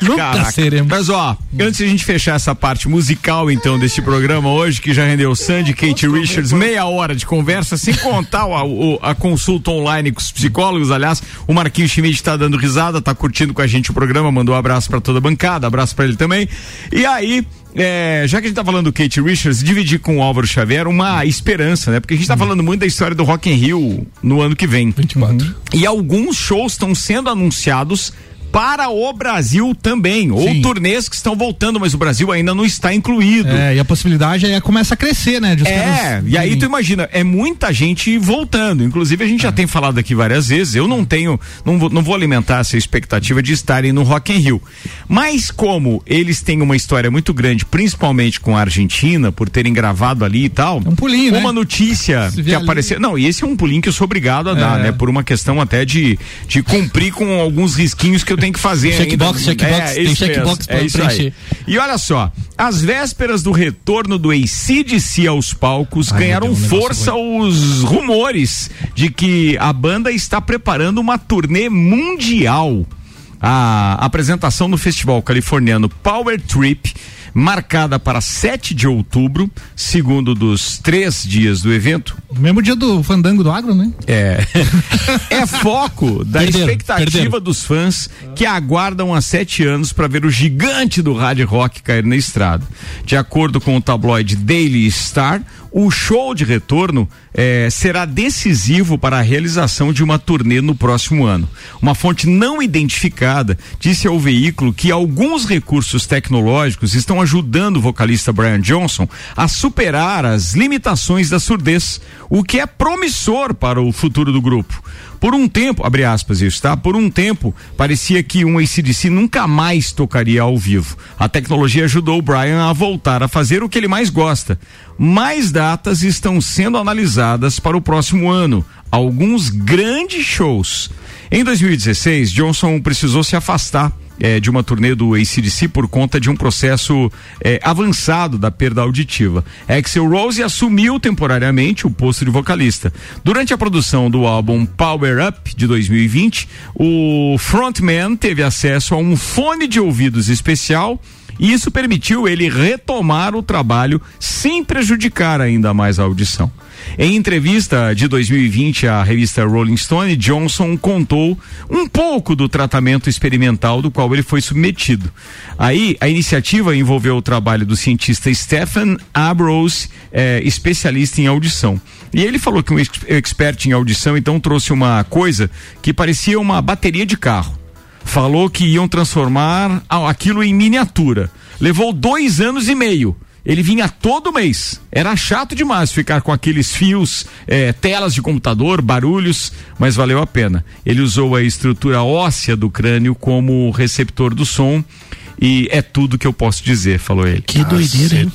Nunca Caraca. seremos. Mas ó, antes de a gente fechar essa parte musical, então, deste programa hoje, que já rendeu Sandy, Kate Richards, meia hora de conversa, sem contar a, a consulta online com os psicólogos. Aliás, o Marquinhos Schmidt está dando risada, está curtindo com a gente o programa, mandou um abraço para toda a bancada, abraço para ele também. E aí, é, já que a gente tá falando do Kate Richards, dividir com o Álvaro Xavier uma esperança, né? Porque a gente tá uhum. falando muito da história do Rock in Rio no ano que vem. 24. Uhum. E alguns shows estão sendo anunciados para o Brasil também. Sim. Ou turnês que estão voltando, mas o Brasil ainda não está incluído. É, e a possibilidade aí começa a crescer, né? é, e aí tu imagina, é muita gente voltando. Inclusive, a gente é. já tem falado aqui várias vezes. Eu não tenho, não vou, não vou alimentar essa expectativa de estarem no Rock in Rio. Mas como eles têm uma história muito grande, principalmente com a Argentina, por terem gravado ali e tal. É um pulinho, Uma né? notícia que apareceu. Não, e esse é um pulinho que eu sou obrigado a dar, é. né? Por uma questão até de, de cumprir com alguns risquinhos que eu tem que fazer checkbox, ainda. Checkbox, é, tem checkbox é isso preencher. Aí. E olha só, as vésperas do retorno do ACDC aos palcos Ai, ganharam um força os rumores de que a banda está preparando uma turnê mundial. A apresentação no festival californiano Power Trip marcada para 7 de outubro, segundo dos três dias do evento. Mesmo dia do fandango do agro, né? É. é foco da perderam, expectativa perderam. dos fãs que aguardam há sete anos para ver o gigante do hard rock cair na estrada. De acordo com o tabloide Daily Star, o show de retorno eh, será decisivo para a realização de uma turnê no próximo ano. Uma fonte não identificada disse ao veículo que alguns recursos tecnológicos estão ajudando o vocalista Brian Johnson a superar as limitações da surdez, o que é promissor para o futuro do grupo. Por um tempo, abre aspas isso, tá? Por um tempo, parecia que um ACDC nunca mais tocaria ao vivo. A tecnologia ajudou o Brian a voltar a fazer o que ele mais gosta. Mais datas estão sendo analisadas para o próximo ano. Alguns grandes shows. Em 2016, Johnson precisou se afastar é, de uma turnê do ACDC por conta de um processo é, avançado da perda auditiva. Axel Rose assumiu temporariamente o posto de vocalista. Durante a produção do álbum Power Up de 2020, o frontman teve acesso a um fone de ouvidos especial e isso permitiu ele retomar o trabalho sem prejudicar ainda mais a audição. Em entrevista de 2020 à revista Rolling Stone, Johnson contou um pouco do tratamento experimental do qual ele foi submetido. Aí, a iniciativa envolveu o trabalho do cientista Stephen Abrose, eh, especialista em audição. E ele falou que um expert em audição então trouxe uma coisa que parecia uma bateria de carro. Falou que iam transformar aquilo em miniatura. Levou dois anos e meio ele vinha todo mês. Era chato demais ficar com aqueles fios, eh, telas de computador, barulhos, mas valeu a pena. Ele usou a estrutura óssea do crânio como receptor do som e é tudo que eu posso dizer, falou ele. Que doideira, hein?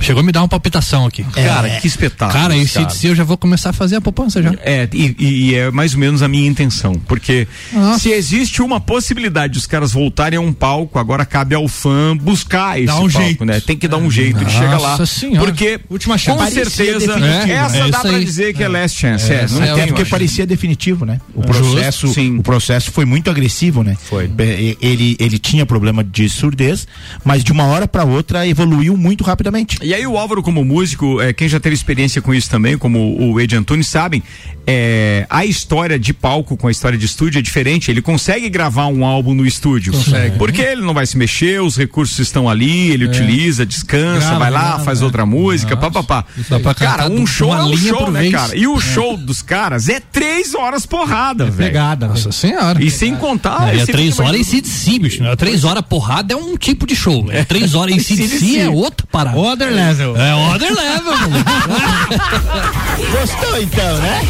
Chegou a me dar uma palpitação aqui. É, cara, que espetáculo. Cara, esse cara. eu já vou começar a fazer a poupança já. É, e, e é mais ou menos a minha intenção. Porque Nossa. se existe uma possibilidade de os caras voltarem a um palco, agora cabe ao fã buscar esse um palco, jeito. né? Tem que dar um jeito de chegar lá. Senhora. Porque, Última chance. com certeza, é, essa é, dá pra dizer que é last chance. É, não tem, porque parecia definitivo, né? O processo, o processo foi muito agressivo, né? Foi. Ele, ele tinha problema de de surdez, mas de uma hora para outra evoluiu muito rapidamente. E aí o Álvaro como músico, é, quem já teve experiência com isso também, como o Ed Antunes sabem, é, a história de palco com a história de estúdio é diferente. Ele consegue gravar um álbum no estúdio. Consegue. Porque ele não vai se mexer, os recursos estão ali, ele é. utiliza, descansa, grava, vai lá, grava, faz é. outra música, papapá. Cara, um show é um show, né, vez. cara? E o é. show dos caras é três horas porrada, é velho. Pegada, nossa senhora. E sem contar. é três horas em si de si, bicho. Né? Três horas porrada é um tipo de show. É três horas em si si é outra parada. Other level. É other level. Gostou então, né?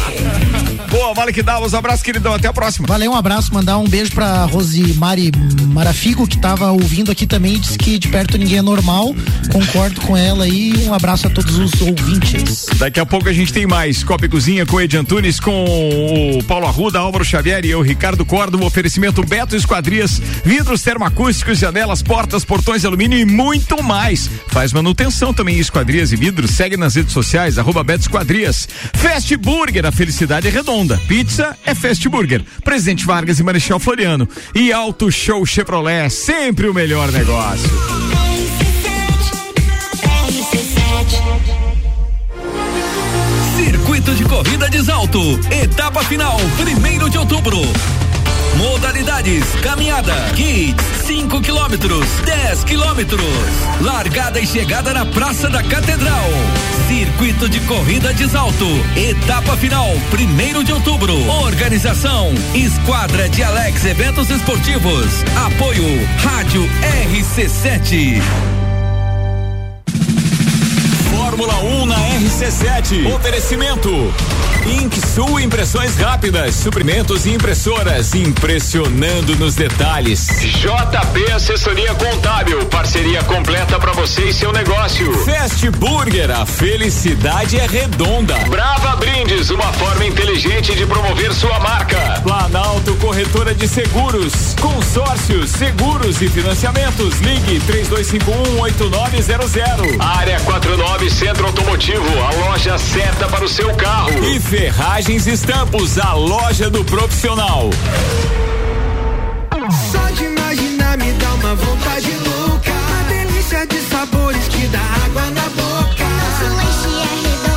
Boa, vale que dá. Os abraços, queridão. Até a próxima. Valeu, um abraço. Mandar um beijo pra Rosimari Marafigo, que tava ouvindo aqui também e disse que de perto ninguém é normal. Concordo com ela aí. Um abraço a todos os ouvintes. Daqui a pouco a gente tem mais Copa e Cozinha com Ed Antunes, com o Paulo Arruda, Álvaro Xavier e eu, Ricardo Cordo. Um oferecimento Beto Esquadrias, vidros termoacústicos, janelas, portas, portões de alumínio e muito mais. Faz manutenção também esquadrias e vidros. Segue nas redes sociais, arroba Beto Esquadrias. Fast Burger, a felicidade é redonda. Pizza é Fast Burger. Presidente Vargas e Marechal Floriano. E Auto Show Chevrolet, sempre o melhor negócio. Circuito de Corrida de Salto. Etapa final, primeiro de outubro. Modalidades: caminhada, kids, 5 quilômetros, 10 quilômetros. Largada e chegada na Praça da Catedral. Circuito de corrida de salto. Etapa final, primeiro de outubro. Organização: Esquadra de Alex Eventos Esportivos. Apoio: Rádio RC7. Fórmula 1 na RC7. Oferecimento. Sul Impressões Rápidas, suprimentos e impressoras, impressionando nos detalhes. JP Assessoria Contábil, parceria completa para você e seu negócio. Fast Burger, a felicidade é redonda. Brava Brindes, uma forma inteligente de promover sua marca. Planalto Corretora de Seguros, consórcios, seguros e financiamentos. Ligue 32518900. Área 49 Centro Automotivo, a loja certa para o seu carro. E Ferragens Estampos, a loja do profissional. Só de imaginar me dá uma vontade louca. Uma delícia de sabores que dá água na boca. Nosso lanche é redondo,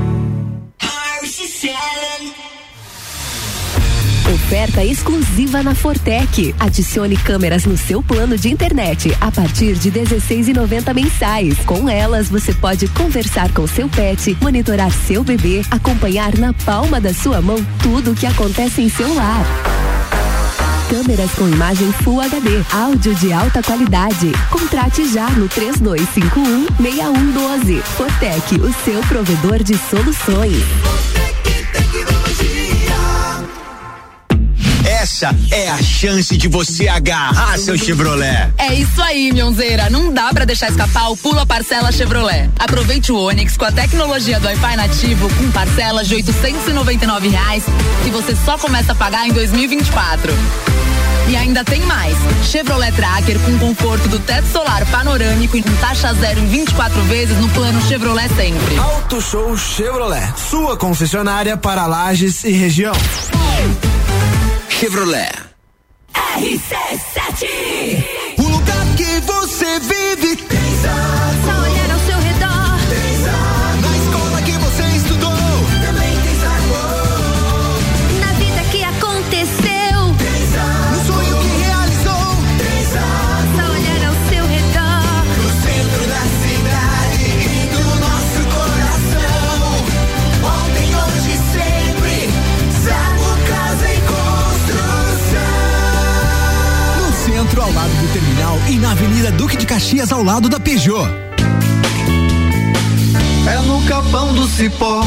Oferta exclusiva na Fortec. Adicione câmeras no seu plano de internet a partir de 16,90 mensais. Com elas, você pode conversar com seu pet, monitorar seu bebê, acompanhar na palma da sua mão tudo o que acontece em seu lar. Câmeras com imagem Full HD, áudio de alta qualidade. Contrate já no 3251 6112. Fortec, o seu provedor de soluções. Essa é a chance de você agarrar seu Chevrolet. É isso aí, Mionzeira. Não dá pra deixar escapar o Pula Parcela Chevrolet. Aproveite o Onix com a tecnologia do Wi-Fi nativo com parcelas de 899 reais que você só começa a pagar em 2024. E ainda tem mais. Chevrolet Tracker com conforto do teto solar panorâmico e com taxa zero em 24 vezes no plano Chevrolet sempre. Auto Show Chevrolet, sua concessionária para Lages e região. Chevrolet. RC7 Caxias ao lado da Peugeot. É no capão do cipó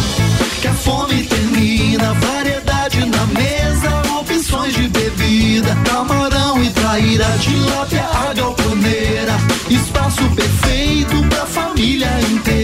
que a fome termina. Variedade na mesa, opções de bebida. Camarão e traíra, tilápia, galponeira. Espaço perfeito pra família inteira.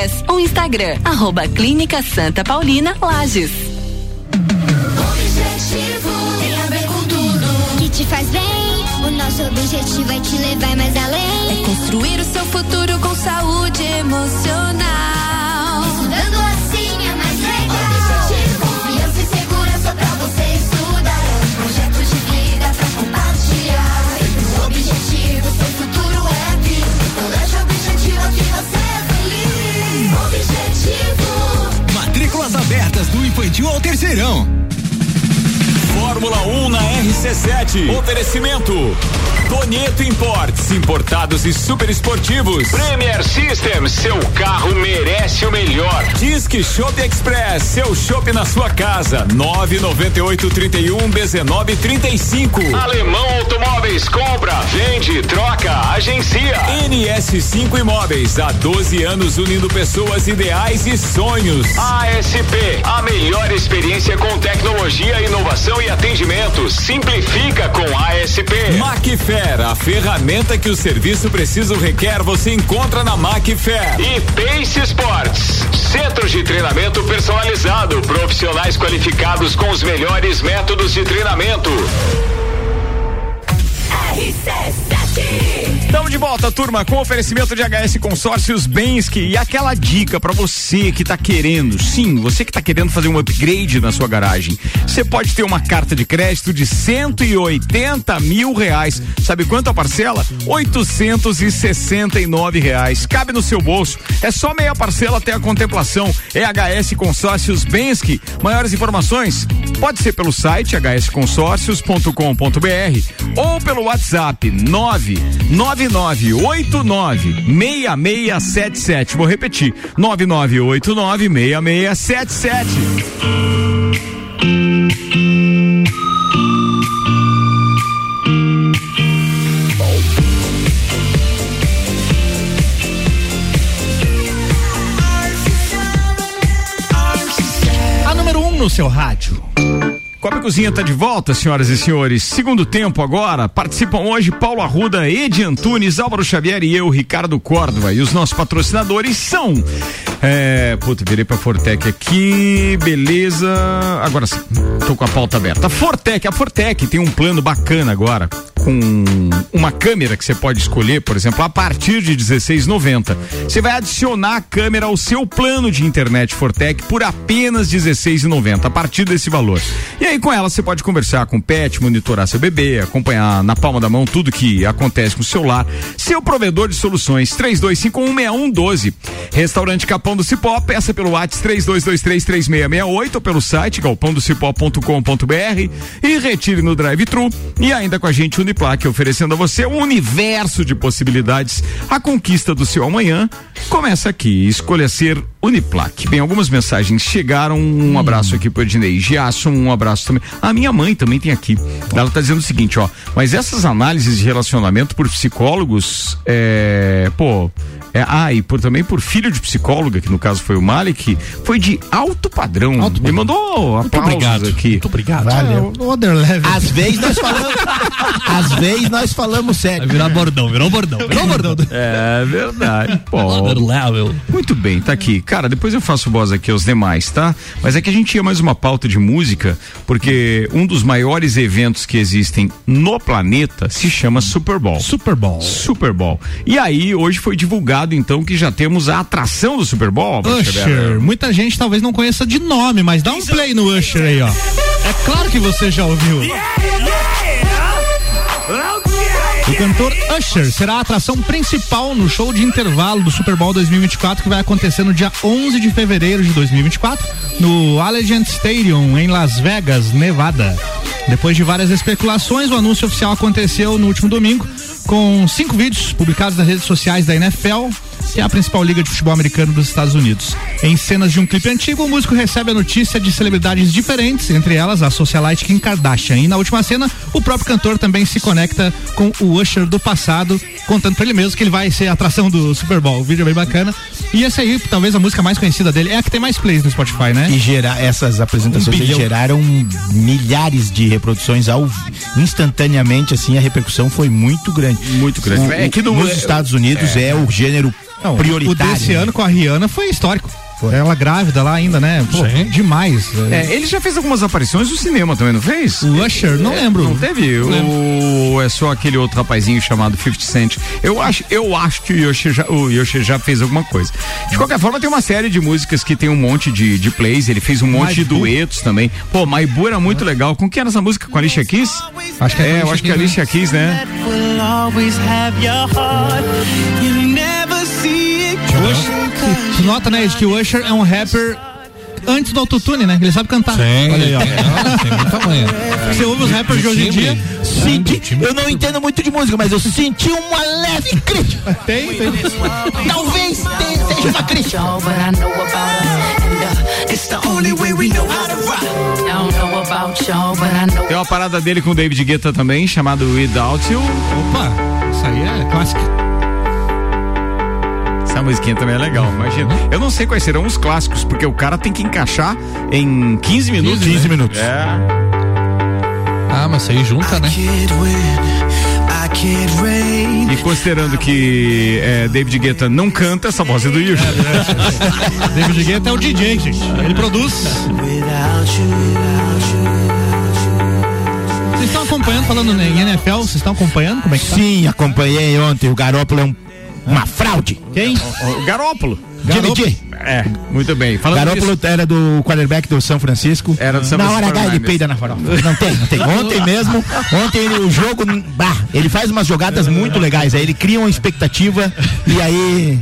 Ou Instagram, arroba Clínica Santa Paulina Lages. Objetivo tem a ver com tudo que te faz bem. O nosso objetivo é te levar mais além. É construir o seu futuro com saúde emocional. Do infantil ao terceirão. Fórmula 1 na RC7. Oferecimento. Tonieto Imports, importados e super esportivos. Premier System, seu carro merece o melhor. Disque Shop Express, seu shopping na sua casa. 998 31 19 35. Alemão Automóveis, compra, vende, troca, agencia. NS5 Imóveis, há 12 anos unindo pessoas ideais e sonhos. ASP, a melhor experiência com tecnologia, inovação e atendimento. Simplifica com ASP. A ferramenta que o serviço preciso requer, você encontra na Macfer. E Pace Sports, centro de treinamento personalizado, profissionais qualificados com os melhores métodos de treinamento. Estamos de volta, turma, com oferecimento de HS Consórcios Bensky e aquela dica para você que tá querendo, sim, você que tá querendo fazer um upgrade na sua garagem. Você pode ter uma carta de crédito de 180 mil reais. Sabe quanto a parcela? 869 reais. Cabe no seu bolso. É só meia parcela até a contemplação. É HS Consórcios Bensky. Maiores informações? Pode ser pelo site hsconsórcios.com.br ou pelo WhatsApp 999896677. Vou repetir: 99896677. A número 1 um no seu rádio. Copa e Cozinha está de volta, senhoras e senhores. Segundo tempo agora. Participam hoje Paulo Arruda, Edi Antunes, Álvaro Xavier e eu, Ricardo Córdova. E os nossos patrocinadores são. É, puta, virei pra Fortec aqui, beleza. Agora sim, tô com a pauta aberta. Fortec, a Fortec tem um plano bacana agora, com uma câmera que você pode escolher, por exemplo, a partir de 16,90. Você vai adicionar a câmera ao seu plano de internet Fortec por apenas 16,90, a partir desse valor. E aí com ela você pode conversar com o pet, monitorar seu bebê, acompanhar na palma da mão tudo que acontece com o celular. Seu provedor de soluções 32516112. Restaurante Capão do Cipó, peça pelo WhatsApp 32233668 ou pelo site galpãodocipó.com.br e retire no drive-thru e ainda com a gente Uniplaque oferecendo a você um universo de possibilidades. A conquista do seu amanhã começa aqui. Escolha ser Uniplaque. Bem, algumas mensagens chegaram. Um abraço aqui pro Ednei Giasso, um abraço também. A minha mãe também tem aqui. Ela tá dizendo o seguinte, ó. Mas essas análises de relacionamento por psicólogos, é, pô, É, ah, e por, também por filho de psicóloga, que no caso foi o Malik, foi de alto padrão. Me mandou aplausos obrigado. aqui. Muito obrigado. Valeu. É. Às vezes nós falamos. às vezes nós falamos sério. Vai virar bordão, virou bordão, virou bordão. É verdade. Pô. Muito bem, tá aqui. Cara, depois eu faço voz aqui aos demais, tá? Mas é que a gente tinha mais uma pauta de música, porque um dos maiores eventos que existem no planeta se chama Super Bowl. Super Bowl. Super Bowl. E aí, hoje foi divulgado, então, que já temos a atração do Super Bowl. Bruxa Usher. Muita gente talvez não conheça de nome, mas dá um play no Usher aí, ó. É claro que você já ouviu. O cantor Usher será a atração principal no show de intervalo do Super Bowl 2024 que vai acontecer no dia 11 de fevereiro de 2024 no Allegiant Stadium em Las Vegas, Nevada. Depois de várias especulações, o anúncio oficial aconteceu no último domingo com cinco vídeos publicados nas redes sociais da NFL, que é a principal liga de futebol americano dos Estados Unidos. Em cenas de um clipe antigo, o músico recebe a notícia de celebridades diferentes, entre elas a socialite Kim Kardashian. E na última cena, o próprio cantor também se conecta com o Usher do passado, contando pra ele mesmo que ele vai ser a atração do Super Bowl. O vídeo é bem bacana. E essa aí, talvez a música mais conhecida dele, é a que tem mais plays no Spotify, né? E gerar essas apresentações Um geraram milhares de reproduções ao instantaneamente assim a repercussão foi muito grande. Muito grande. O- É que no- nos Estados Unidos é, o gênero Não, prioritário. O desse né? ano com a Rihanna foi histórico. Ela grávida lá ainda, né? Pô, demais. É, ele já fez algumas aparições no cinema também, não fez? O Usher, não É, lembro. Não teve? Não Ou é só aquele outro rapazinho chamado 50 Cent? Eu acho, eu acho que o Yoshi, já, o Yoshi já fez alguma coisa. De qualquer forma, tem uma série de músicas que tem um monte de, de plays. Ele fez um monte de duetos também. Pô, Maibu era muito legal. Com quem era essa música? Com a Alicia Keys? Acho que é, É, eu acho que é a Alicia Keys, né? It Tu nota, né, Ed, que o Usher é um rapper antes do autotune, né? Ele sabe cantar. Sim. Olha aí, ó. Tem muita manha. Você ouve os rappers de hoje em dia. Senti, eu não entendo muito de música, mas eu senti uma leve crítica. Tem, tem. Talvez tenha- seja uma crítica. uh. Tem uma parada dele com o David Guetta também, chamado Without You. Opa, isso aí é clássico. Essa musiquinha também é legal, imagina. Eu não sei quais serão os clássicos, porque o cara tem que encaixar em 15 minutos. 15 né? minutos. É. Ah, mas isso aí junta, né? E considerando que é, David Guetta não canta, essa voz é do Yusha. David Guetta é o DJ, gente. Ele produz. Vocês estão acompanhando, falando em NFL, vocês estão acompanhando como é que tá? Sim, acompanhei ontem. O Garópolo é um- uma fraude. Quem? O Garópolo. Jimmy G. É, muito bem. Falando Garópolo disso, era do quarterback do São Francisco. Era do São Na hora H ele 49ers. peida na farofa. Não tem, não tem. Ontem mesmo, ontem ele- o jogo, bah, ele faz umas jogadas muito legais. Aí ele cria uma expectativa e aí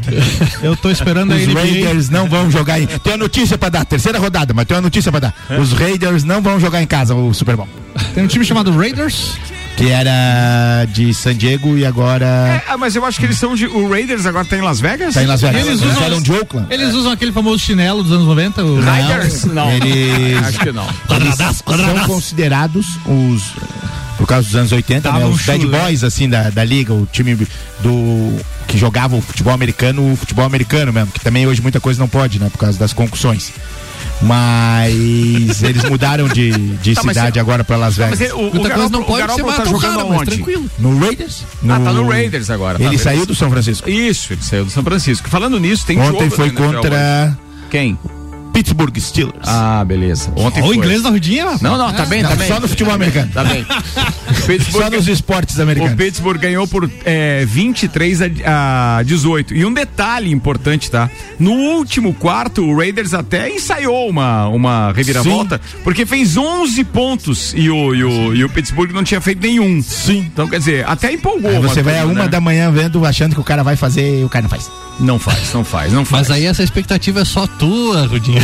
Eu tô esperando os. Raiders não vão jogar em. Tem uma notícia pra dar, terceira rodada, mas tem uma notícia pra dar. Os Raiders não vão jogar em casa o Super Bowl. Tem um time chamado Raiders. Que era de San Diego e agora Ah, mas eu acho que eles são de. O Raiders agora tá em Las Vegas? tá em Las Vegas. Eles Eles, usam- eram de Oakland. Eles usam aquele famoso chinelo dos anos 90. O Raiders? Não. Eles- Acho que não. Eles são considerados os por causa dos anos 80, né, um os bad boys assim da, da liga, o time do que jogava o futebol americano, o futebol americano mesmo, que também hoje muita coisa não pode, né, por causa das concussões. Mas eles mudaram de, de Tá, cidade você- agora pra Las Mas Vegas. é, o, o Muita coisa Garópolo, não pode, o Garópolo você tá jogando cara, mas aonde? tranquilo. No Raiders? Ah, tá no Raiders agora. tá, Ele saiu do São Francisco. Isso, ele saiu do São Francisco. Falando nisso, tem Ontem jogo foi da NFL contra. Quem? Pittsburgh Steelers. Ah, beleza. Ontem o inglês da Rudinha. Não, não, tá bem, tá Não, bem. só no futebol americano. Tá bem. Só nos esportes o americanos. Pittsburgh ganhou por é, 23 a, a 18. E um detalhe importante, tá? No último quarto, o Raiders até ensaiou uma, uma reviravolta, porque fez 11 pontos e o, e, o, e o Pittsburgh não tinha feito nenhum. Sim. Então, quer dizer, até empolgou. Aí uma você vai a uma né? da manhã vendo, achando que o cara vai fazer e o cara não faz. Não faz, não faz, não faz. Mas aí essa expectativa é só tua, Rudinha.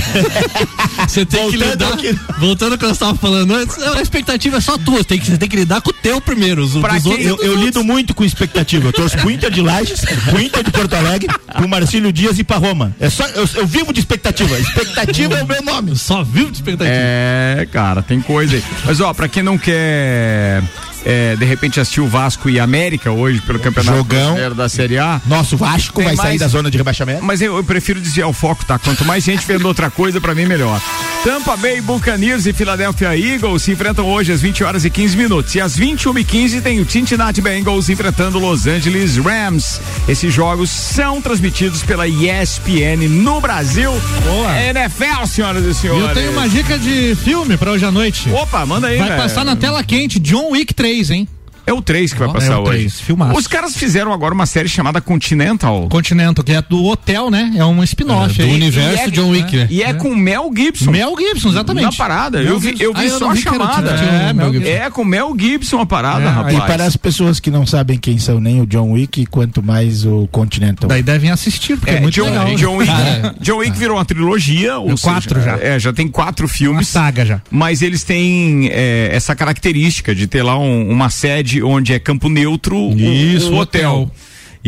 Você tem que lidar. Voltando ao que eu estava falando antes, a expectativa é só tua. Você tem que, você tem que lidar com o teu primeiro. Os, Pra quem- outros- Eu, eu lido muito com expectativa. Eu torço pro Inter de Lages, pro Inter de Porto Alegre, pro Marcílio Dias e pra Roma. É só, eu, eu vivo de expectativa. Expectativa é o meu nome. Só vivo de expectativa. É, cara, tem coisa aí. Mas ó, pra quem não quer é, de repente assistir o Vasco e América hoje pelo Campeonato Jogão. Da Série A. Nosso Vasco vai sair mais- da zona de rebaixamento. Mas eu, eu prefiro desviar o foco, tá? Quanto mais gente vendo outra coisa, pra mim melhor. Tampa Bay Buccaneers e Philadelphia Eagles se enfrentam hoje às 20 horas e 15 minutos. E às 21 e 15 tem o Cincinnati Bengals enfrentando Los Angeles Rams. Esses jogos são transmitidos pela ESPN no Brasil. Boa. NFL, senhoras e E senhores. eu tenho uma dica de filme pra hoje à noite. Opa, manda aí, Vai velho. passar na tela quente John Wick 3, hein? É o 3 que vai passar é o hoje. 3, filmaço. Os caras fizeram agora uma série chamada Continental. Continental, que é do hotel, né? É um spin-off É, aí. do universo John Wick, né? E é com Mel Gibson. Mel Gibson, exatamente. Na parada. Mel Eu vi, eu vi Ah, eu só a vi era chamada. o Mel Gibson. É, com Mel Gibson a parada, É, rapaz. E para as pessoas que não sabem quem são nem o John Wick, quanto mais o Continental. Daí devem assistir, porque é, É, muito John, legal. John Wick, John Wick virou uma trilogia. Ou quatro já. É, já tem quatro filmes. saga já. Mas eles têm é, essa característica de ter lá um- uma sede onde é campo neutro, Isso, o hotel. hotel.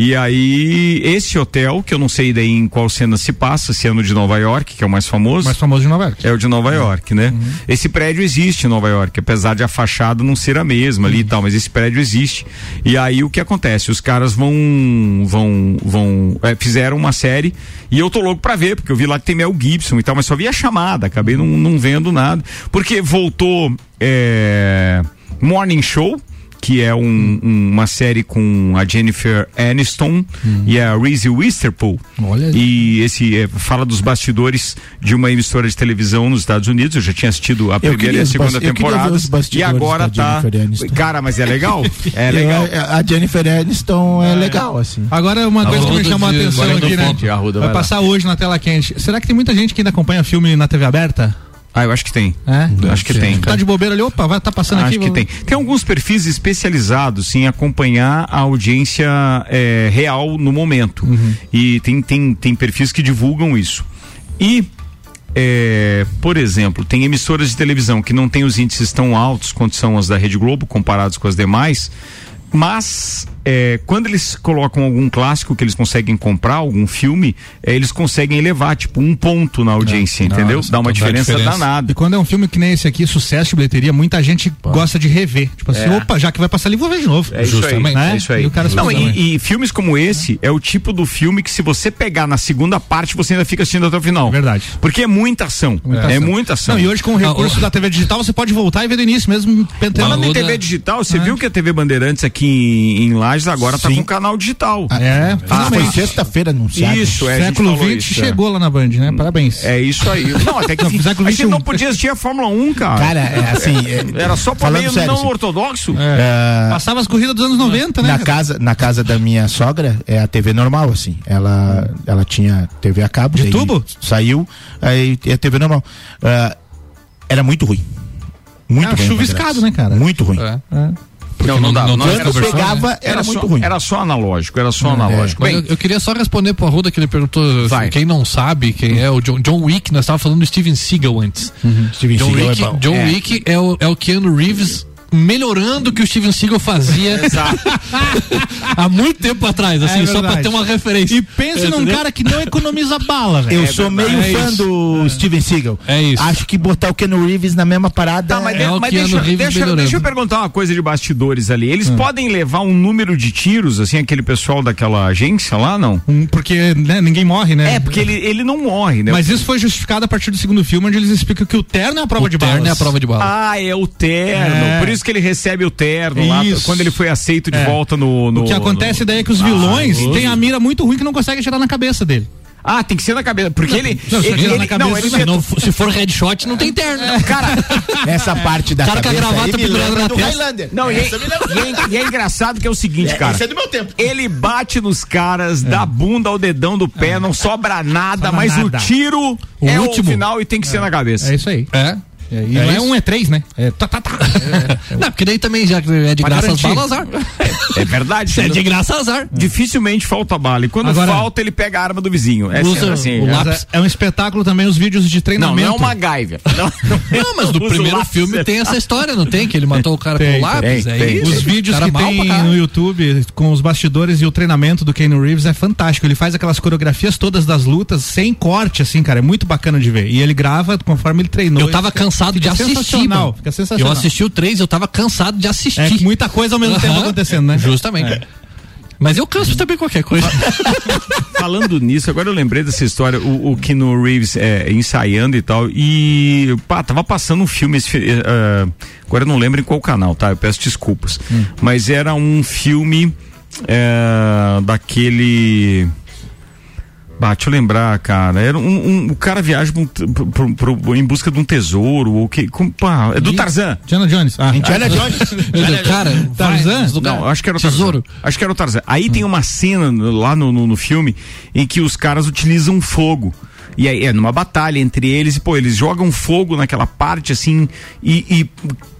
E aí, esse hotel, que eu não sei daí em qual cena se passa, se é no de Nova York, que é o mais famoso. mais famoso de Nova York. É o de Nova York, né? Uhum. Esse prédio existe em Nova York, apesar de a fachada não ser a mesma ali e tal, mas esse prédio existe. E aí o que acontece? Os caras vão vão vão é, fizeram uma série e eu tô louco pra ver, porque eu vi lá que tem Mel Gibson e tal, mas só vi a chamada, acabei não, não vendo nada, porque voltou é, Morning Show que é um- um- uma série com a Jennifer Aniston e a Reese Witherspoon. Olha E esse é, fala dos bastidores de uma emissora de televisão nos Estados Unidos. Eu já tinha assistido a primeira queria e a segunda eu temporada. E agora tá. Cara, mas é legal? É Eu- legal. a Jennifer Aniston é, legal, assim. Agora, uma coisa que me Arruda chamou a atenção aqui, né? Fonte, Arruda, vai vai lá. passar hoje na tela quente. Será que tem muita gente que ainda acompanha filme na TV aberta? Ah, eu acho que tem. É? Acho que tem. Tá de bobeira ali, opa, vai tá passando Acho aqui. que vou- tem. Tem alguns perfis especializados em acompanhar a audiência é, real no momento. Uhum. E tem, tem, tem perfis que divulgam isso. E, é, por exemplo, tem emissoras de televisão que não têm os índices tão altos quanto são as da Rede Globo, comparados com as demais. Mas é, quando eles colocam algum clássico que eles conseguem comprar, algum filme, é, eles conseguem elevar, tipo, um ponto na audiência, entendeu? Dá uma diferença, danada. E quando é um filme que nem esse aqui, sucesso de bilheteria, muita gente gosta de rever. Tipo assim, É. opa, já que vai passar ali, vou ver de novo. É isso aí, Né? é isso aí. E o cara se Não, e, e filmes como esse é o tipo do filme que se você pegar na segunda parte, você ainda fica assistindo até o final. Verdade. Porque é muita ação. Muita é muita ação. Não, e hoje com o recurso da TV digital, você pode voltar e ver do início mesmo. pentando. Falando em TV digital, você viu que a TV Bandeirantes aqui em, em Agora tá com canal digital. É, Ah, foi sexta-feira anunciado. Isso, é. Século XX é. chegou lá na Band, né? Parabéns. É isso aí. Não, até que Não, século a gente XXI. não podia assistir a Fórmula 1, cara. Cara, é assim. é- Era só por falando meio sério, não assim, ortodoxo. é, Passava as corridas dos anos 90, né? na casa na casa da minha sogra é a TV normal assim ela ela tinha TV a cabo De tubo? saiu aí é TV normal Ah, era muito ruim muito Ah, ruim chuviscado, né, cara? muito ruim É. Não, não dá. não Não, tem era quando só- pegava era era só, muito ruim Era só analógico, era só analógico. Mas Bem, eu, eu queria só responder pro Arruda que ele perguntou Vai. assim, quem não sabe quem é o John, John Wick, nós estávamos falando do Steven Seagal antes. Steven John, Seagal é Wick, bom. John É. Wick é o, é o Keanu Reeves melhorando o que o Steven Seagal fazia há muito tempo atrás, assim, É só pra ter uma referência. E pense num Entendeu? cara que não economiza bala, velho. eu É sou verdade. meio É fã isso. do Steven Seagal É isso. acho que botar o Keanu Reeves na mesma parada Tá, mas, é- de- o mas deixa, Reeves deixa, deixa eu perguntar uma coisa de bastidores ali. Eles podem levar um número de tiros, assim, aquele pessoal daquela agência lá, não? Um, Porque né, ninguém morre, né? É, porque ele, ele não morre, né? Mas isso foi justificado a partir do segundo filme, onde eles explicam que o terno é a prova o de terno balas. é a prova de bala. Ah, é o terno. É. Por isso que ele recebe o terno lá, Isso. quando ele foi aceito de É. volta no, no- O que acontece no- daí é que os Ah, vilões no- têm a mira muito ruim que não consegue atirar na cabeça dele. Ah, tem que ser na cabeça. Porque ele. Não, se ele, atirar ele- na cabeça, não, ele Se, não for- se for headshot, não tem terno. Cara, essa parte da Cara com a cabeça gravata aí me pendurada lembra na do testa. Highlander Não, e é, e é- e é engraçado que é o seguinte, É, cara. esse é do meu tempo. Ele bate nos caras, da bunda ao dedão do pé, não sobra nada, Sobra mas nada. o tiro O é último. o final e tem que ser na cabeça. É isso aí. É. É, e não é isso? um, é três, né? É tá, tá, tá. Não, porque daí também já é de Pra graça as balas, azar. É verdade. Se é de graça, azar. Dificilmente falta bala. E quando Agora- falta, ele pega a arma do vizinho. É Usa assim, o é- lápis. É um espetáculo também os vídeos de Não, treinamento. não é uma MacGyver. Não, Não, mas no Usa o primeiro lápis. filme tem essa história, não tem? Que ele matou o cara com Tem, o lápis. tem, é tem. isso. Os vídeos Cara que tem no YouTube com os bastidores e o treinamento do Keanu Reeves é fantástico. Ele faz aquelas coreografias todas das lutas sem corte, assim, cara. É muito bacana de ver. E ele grava conforme ele treinou. Eu tava Ele fica- cansado de assistir. mano. fica sensacional. Eu assisti o 3 eu tava cansado de assistir. É muita coisa ao mesmo tempo acontecendo, né? Justamente. É. Mas eu canso também qualquer coisa. Falando nisso, agora eu lembrei dessa história, o, o Keanu Reeves é, ensaiando e tal, e pá, tava passando um filme, esse, ah, agora eu não lembro em qual canal, tá? Eu peço desculpas. Mas era um filme eh, daquele. Bah, deixa eu lembrar, cara. Era um, um- o cara viaja um pro- pro- pro- em busca de um tesouro, ou que. como- pá, é do Tarzan. Indiana Jones. Ah, Indiana Jones. cara, Tarzan? Não, acho que era o Tarzan. Acho que era o Tarzan. Aí tem uma cena lá no, no, no filme em que os caras utilizam fogo. E aí é numa batalha entre eles e, pô, eles jogam fogo naquela parte assim e. e,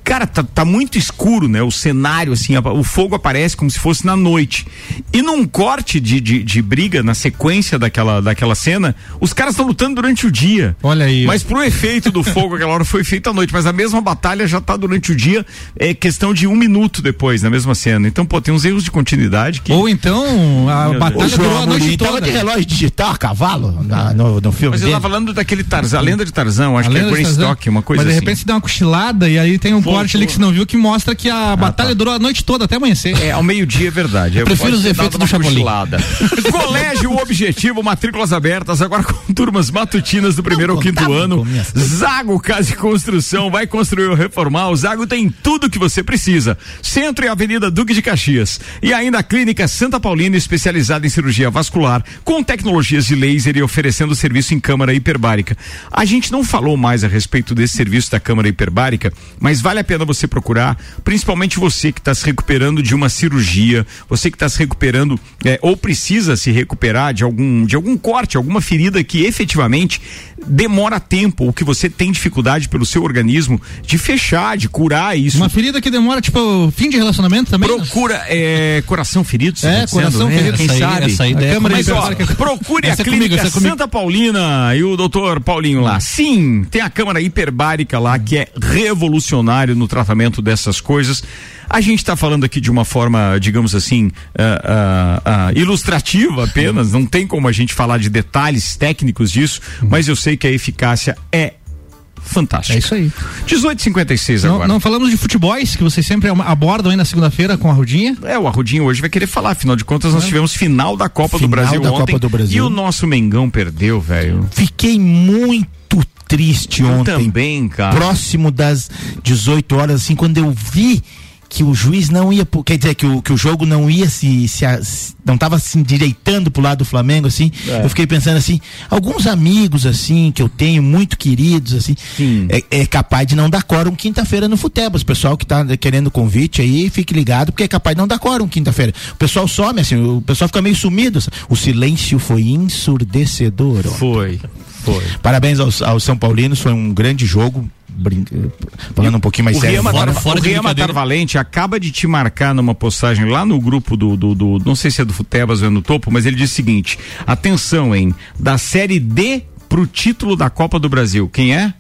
Cara, tá, tá muito escuro, né? O cenário, assim, a- o fogo aparece como se fosse na noite. E num corte de, de, de briga, na sequência daquela, daquela cena, os caras estão lutando durante o dia. Olha aí. Mas pro efeito do fogo, aquela hora foi feita à noite. Mas a mesma batalha já tá durante o dia, é questão de um minuto depois, na mesma cena. Então, pô, tem uns erros de continuidade que. Ou então a Meu batalha Deus. durou a noite toda. tava de relógio digital cavalo na- no, no filme Mas eu dele. tava falando daquele Tarzan, a lenda de Tarzan, acho A que é lenda de Tarzan. Greystock, uma coisa Mas de assim. repente você dá uma cochilada e aí tem um corte ali que você não viu que mostra que a batalha durou a noite toda até amanhecer. É, ao meio-dia é verdade. Eu prefiro os efeitos do Chapolin. Colégio Objetivo, matrículas abertas, agora com turmas matutinas do primeiro ao quinto ano. Zago Casa e Construção vai construir ou reformar. O Zago tem tudo que você precisa. Centro e Avenida Duque de Caxias. E ainda a Clínica Santa Paulina, especializada em cirurgia vascular, com tecnologias de laser e oferecendo serviço em câmara hiperbárica. A gente não falou mais a respeito desse serviço da câmara hiperbárica, mas vale a pena você procurar, principalmente você que está se recuperando de uma cirurgia, você que está se recuperando é, ou precisa se recuperar de algum, de algum corte, alguma ferida que efetivamente demora tempo, ou que você tem dificuldade pelo seu organismo de fechar, de curar isso. Uma ferida que demora, tipo, fim de relacionamento também? Procura é, coração ferido, você É, tá coração dizendo? ferido. Quem aí- sabe? essa aí A é câmara comigo, hiperbárica. essa- Procure essa a é comigo, clínica é comigo. Santa Paulina e o doutor Paulinho lá. Sim, tem a câmara hiperbárica lá que é revolucionário no tratamento dessas coisas. A gente está falando aqui de uma forma, digamos assim, ah, ah, ah, ilustrativa apenas, não tem como a gente falar de detalhes técnicos disso, mas eu sei que a eficácia é fantástica. É isso aí. 1856 Não, agora. não falamos de futebols, que vocês sempre abordam aí na segunda-feira com a Rudinha. É, o Arrudinho hoje vai querer falar, afinal de contas nós tivemos final da Copa do Final Brasil da ontem Copa do Brasil. e o nosso Mengão perdeu, velho. Fiquei muito triste Eu ontem. também, cara. Próximo das 18 horas, assim, quando eu vi que o juiz não ia, quer dizer, que o, que o jogo não ia se, se, se- não estava se endireitando pro lado do Flamengo, assim, É. eu fiquei pensando assim, alguns amigos, assim, que eu tenho, muito queridos, assim, é, é capaz de não dar quórum quinta-feira no Futebas, pessoal que tá querendo convite aí, fique ligado, porque é capaz de não dar quórum quinta-feira, o pessoal some, assim, o pessoal fica meio sumido, o silêncio foi ensurdecedor, ó. Foi, foi. Parabéns aos, aos São Paulinos, foi um grande jogo. brin- Falando um pouquinho mais o sério. Ria agora. Matar, o Valente acaba de te marcar numa postagem lá no grupo do, do, do- não sei se é do Futebas ou é no topo, mas ele diz o seguinte: atenção, hein? Da série D pro título da Copa do Brasil. Quem é?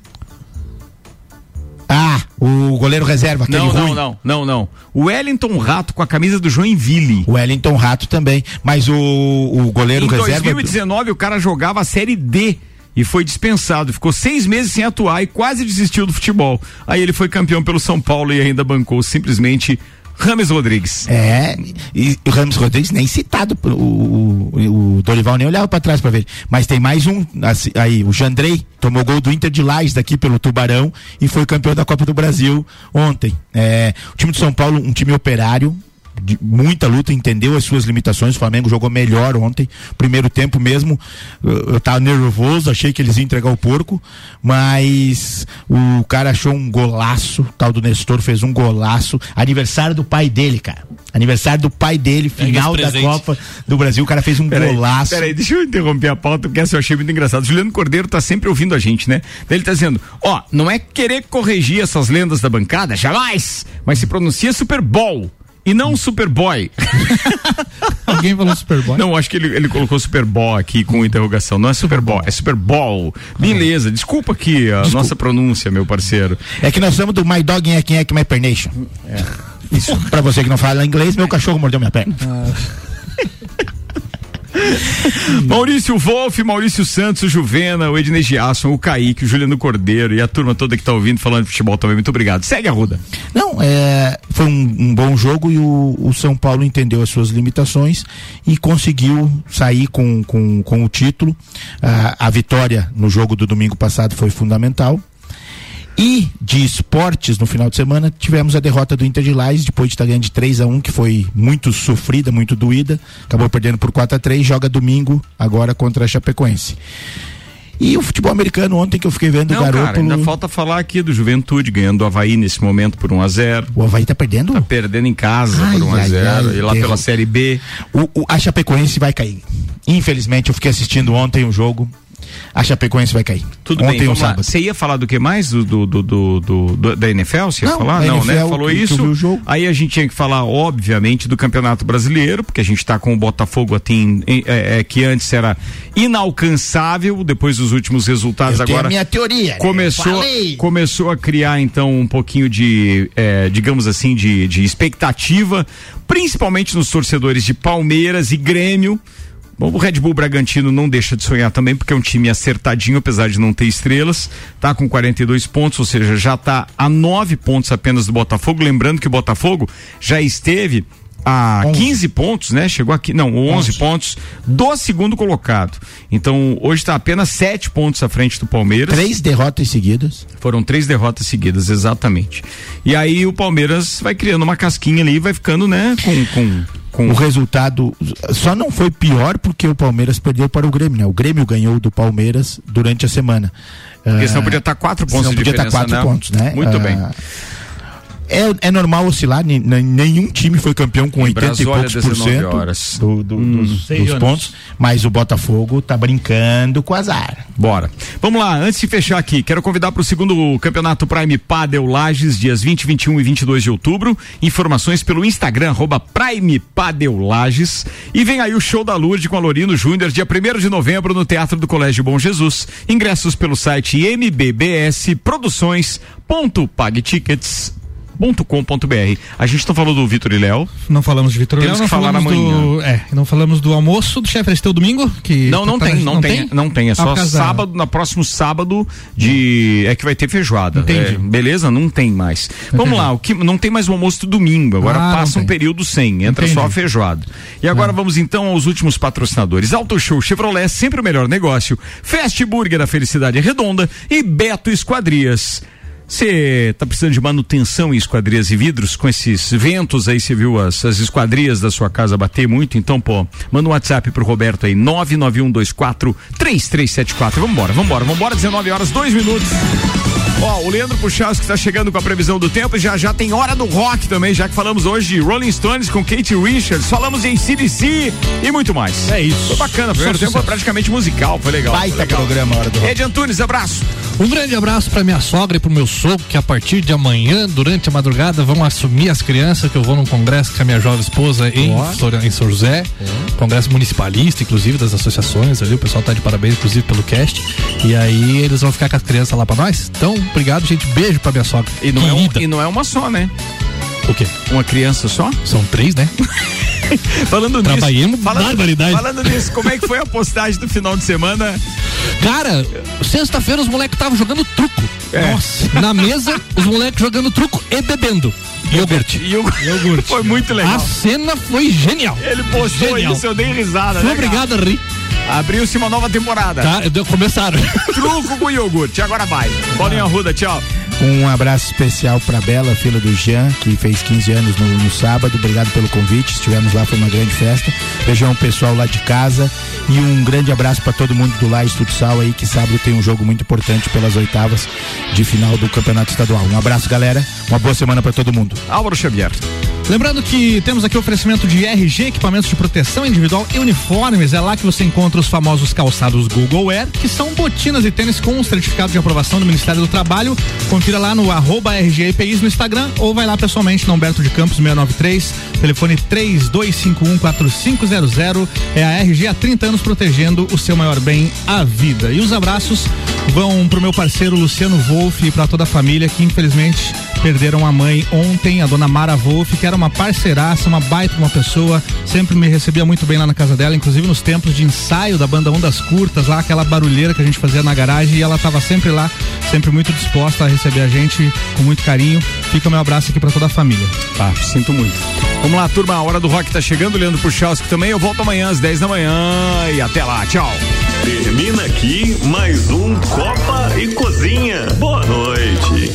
Ah, o goleiro reserva, aquele Não, não, ruim. não, não, não. O Wellington Rato com a camisa do Joinville. O Wellington Rato também. Mas o, o goleiro em reserva. 2019 o cara jogava a série D e foi dispensado, ficou seis meses sem atuar e quase desistiu do futebol. Aí ele foi campeão pelo São Paulo e ainda bancou simplesmente Rames Rodrigues. É, e o Ramos Rodrigues nem citado, o, o, o Dorival nem olhava pra trás pra ver. Mas tem mais um, aí, o Jandrei tomou gol do Inter de Lages daqui pelo Tubarão e foi campeão da Copa do Brasil ontem. É, o time de São Paulo, um time operário, de muita luta, entendeu as suas limitações. O Flamengo jogou melhor ontem. Primeiro tempo mesmo, eu, eu tava nervoso, achei que eles iam entregar o porco, mas o cara achou um golaço, o tal do Nestor fez um golaço. Aniversário do pai dele, cara. Aniversário do pai dele, final da. Copa do Brasil, o cara fez um Peraí, golaço. Peraí, deixa eu interromper a pauta, porque essa eu achei muito engraçado. Juliano Cordeiro tá sempre ouvindo a gente, né? Ele tá dizendo, ó, não é querer corrigir essas lendas da bancada, jamais, mas se pronuncia Super Bowl. E não Superboy. Alguém falou Superboy? Não, acho que ele, ele colocou Superbowl aqui com interrogação. Não é Superbowl, é Super Bowl. Beleza, desculpa aqui a nossa pronúncia, meu parceiro. É que nós somos do My Dog é quem é que My Pernation. É. Isso, pra você que não fala inglês, meu cachorro mordeu minha perna. Maurício Wolff, Maurício Santos, o Juvena, o Ednei Giasson, o Kaique, o Juliano Cordeiro e a turma toda que tá ouvindo falando de futebol também. Muito obrigado. Segue a Ruda. Não, é, foi um, um bom jogo e o, o São Paulo entendeu as suas limitações e conseguiu sair com, com, com o título. Ah, a vitória no jogo do domingo passado foi fundamental. E de esportes no final de semana, tivemos a derrota do Inter de Lages, depois de estar ganhando de 3 a 1 que foi muito sofrida, muito doída. Acabou perdendo por 4 a 3 joga domingo agora contra a Chapecoense. E o futebol americano ontem que eu fiquei vendo Não, o garoto. cara, ainda falta falar aqui do Juventude ganhando o Havaí nesse momento por 1 a 0 O Havaí tá perdendo? Tá perdendo em casa Ai, por 1 a ai, 0 ai, e lá erro. pela Série B. O, o- a Chapecoense vai cair. Infelizmente, eu fiquei assistindo ontem o jogo. A Chapecoense vai cair. Tudo ontem bem, lá. sábado. Você ia falar do que mais? Do, do, do, do- da NFL? Você ia Não, falar? Não, né? NFL, Falou que eu isso. Aí a gente tinha que falar, obviamente, do Campeonato Brasileiro, porque a gente tá com o Botafogo assim, é, é, que antes era inalcançável, depois dos últimos resultados Eu agora. a minha teoria. né? Começou, começou a criar então um pouquinho de, é, digamos assim, de, de expectativa, principalmente nos torcedores de Palmeiras e Grêmio. Bom, o Red Bull Bragantino não deixa de sonhar também, porque é um time acertadinho, apesar de não ter estrelas. Tá com 42 pontos, ou seja, já tá a 9 pontos apenas do Botafogo. Lembrando que o Botafogo já esteve a 15 pontos, né? Chegou aqui, não, 11 pontos do segundo colocado. Então, hoje está apenas 7 pontos à frente do Palmeiras. Três derrotas seguidas. Foram três derrotas seguidas, exatamente. E aí o Palmeiras vai criando uma casquinha ali e vai ficando, né, com. com, com... O resultado só não foi pior porque o Palmeiras perdeu para o Grêmio, né? O Grêmio ganhou do Palmeiras durante a semana. Porque Ah, senão podia estar quatro pontos senão de podia estar diferença, quatro né? pontos, né? Muito Ah, bem. É, é normal oscilar, nenhum time foi campeão com Em 80 e poucos por 19 cento horas. do- do- Hum, dos, dos pontos, mas o Botafogo tá brincando com azar. Bora. Vamos lá, antes de fechar aqui, quero convidar para o segundo Campeonato Prime Padel Lages, dias 20, 21 e 22 de outubro. Informações pelo Instagram, arroba Prime Padel Lages. E vem aí o show da Lourdes com a Lorino Júnior, dia 1 de novembro, no Teatro do Colégio Bom Jesus. Ingressos pelo site mbbs.produções.pagtickets.com.br. A gente não falou do Vitor e Léo. Não falamos de Vitor Temos Léo, que não falar falamos amanhã. do, é, não falamos do almoço do chefe Aristeu domingo, que Não, não tá- tem, não, tem, não tem, é Ah, só sábado, na próximo sábado de é que vai ter feijoada. Entendi. É, beleza? Não tem mais. Vamos lá, o que não tem mais o almoço do domingo, agora Ah, não passa um tem. período sem, entra Entendi. só a feijoada. E agora vamos então aos últimos patrocinadores. Auto Show Chevrolet, sempre o melhor negócio. Fast Burger, a felicidade é redonda e Beto Esquadrias. Você tá precisando de manutenção em esquadrias e vidros? Com esses ventos aí, você viu as, as esquadrias da sua casa bater muito? Então, pô, manda um WhatsApp pro Roberto aí, 99124 3374. Vambora, vambora, vambora, 19 horas, 2 minutos. Ó, o Leandro Puchalski está chegando com a previsão do tempo e já já tem hora do rock também, já que falamos hoje de Rolling Stones com Kate Richards, falamos em CDC e muito mais. É isso. Foi bacana, foi, Grande tempo foi sucesso. praticamente musical, foi legal. Baita foi legal. programa, Hora do Rock. Ed Antunes, abraço. Um grande abraço pra minha sogra e pro meu sogro, que a partir de amanhã, durante a madrugada, vão assumir as crianças, que eu vou num congresso com a minha jovem esposa em, Ó. Sor- em São José. Congresso municipalista, inclusive, das associações ali. O pessoal tá de parabéns, inclusive, pelo cast. E aí eles vão ficar com as crianças lá pra nós. Então, obrigado, gente. Beijo pra minha sogra. E não, é, um- e não é uma só, né? O quê? Uma criança só? São três, né? Falando nisso. Falando, barbaridade. falando nisso, como é que foi a postagem do final de semana? Cara, sexta-feira os moleques estavam jogando truco. É. Nossa. Na mesa, os moleques jogando truco e bebendo. Iogurte. Iogurte. Foi muito legal. A cena foi genial. Ele postou Genial. isso, eu dei risada. Fui né, cara? obrigado a rir. Abriu-se uma nova temporada. Tá, eu- começaram. Truco com iogurte. Agora vai. Bolinha Ruda, tchau. Um abraço especial pra Bela, filha do Jean, que fez 15 anos no, no sábado. Obrigado pelo convite. Estivemos lá, foi uma grande festa. Beijão pessoal lá de casa. E um grande abraço pra todo mundo do Lages Futsal aí, que sábado tem um jogo muito importante pelas oitavas de final do Campeonato Estadual. Um abraço, galera. Uma boa semana pra todo mundo. Álvaro Xavier. Lembrando que temos aqui oferecimento de RG, equipamentos de proteção individual e uniformes. É lá que você encontra os famosos calçados Google Air, que são botinas e tênis com certificado de aprovação do Ministério do Trabalho. Confira lá no arroba no Instagram ou vai lá pessoalmente no Humberto de Campos 693, telefone 32514500. É a RG há 30 anos protegendo o seu maior bem, a vida. E os abraços vão pro meu parceiro Luciano Wolff e para toda a família que infelizmente perderam a mãe ontem, a dona Mara Wolf, que era uma parceiraça, uma baita uma pessoa, sempre me recebia muito bem lá na casa dela, inclusive nos tempos de ensaio da banda Ondas Curtas, lá aquela barulheira que a gente fazia na garagem e ela estava sempre lá, sempre muito disposta a receber a gente com muito carinho. Fica o meu abraço aqui para toda a família. Tá, sinto muito. Vamos lá, turma, a hora do rock tá chegando, Leandro Puchalski também. Eu volto amanhã às 10 da manhã e até lá, tchau. Termina aqui mais um Copa e Cozinha. Boa noite.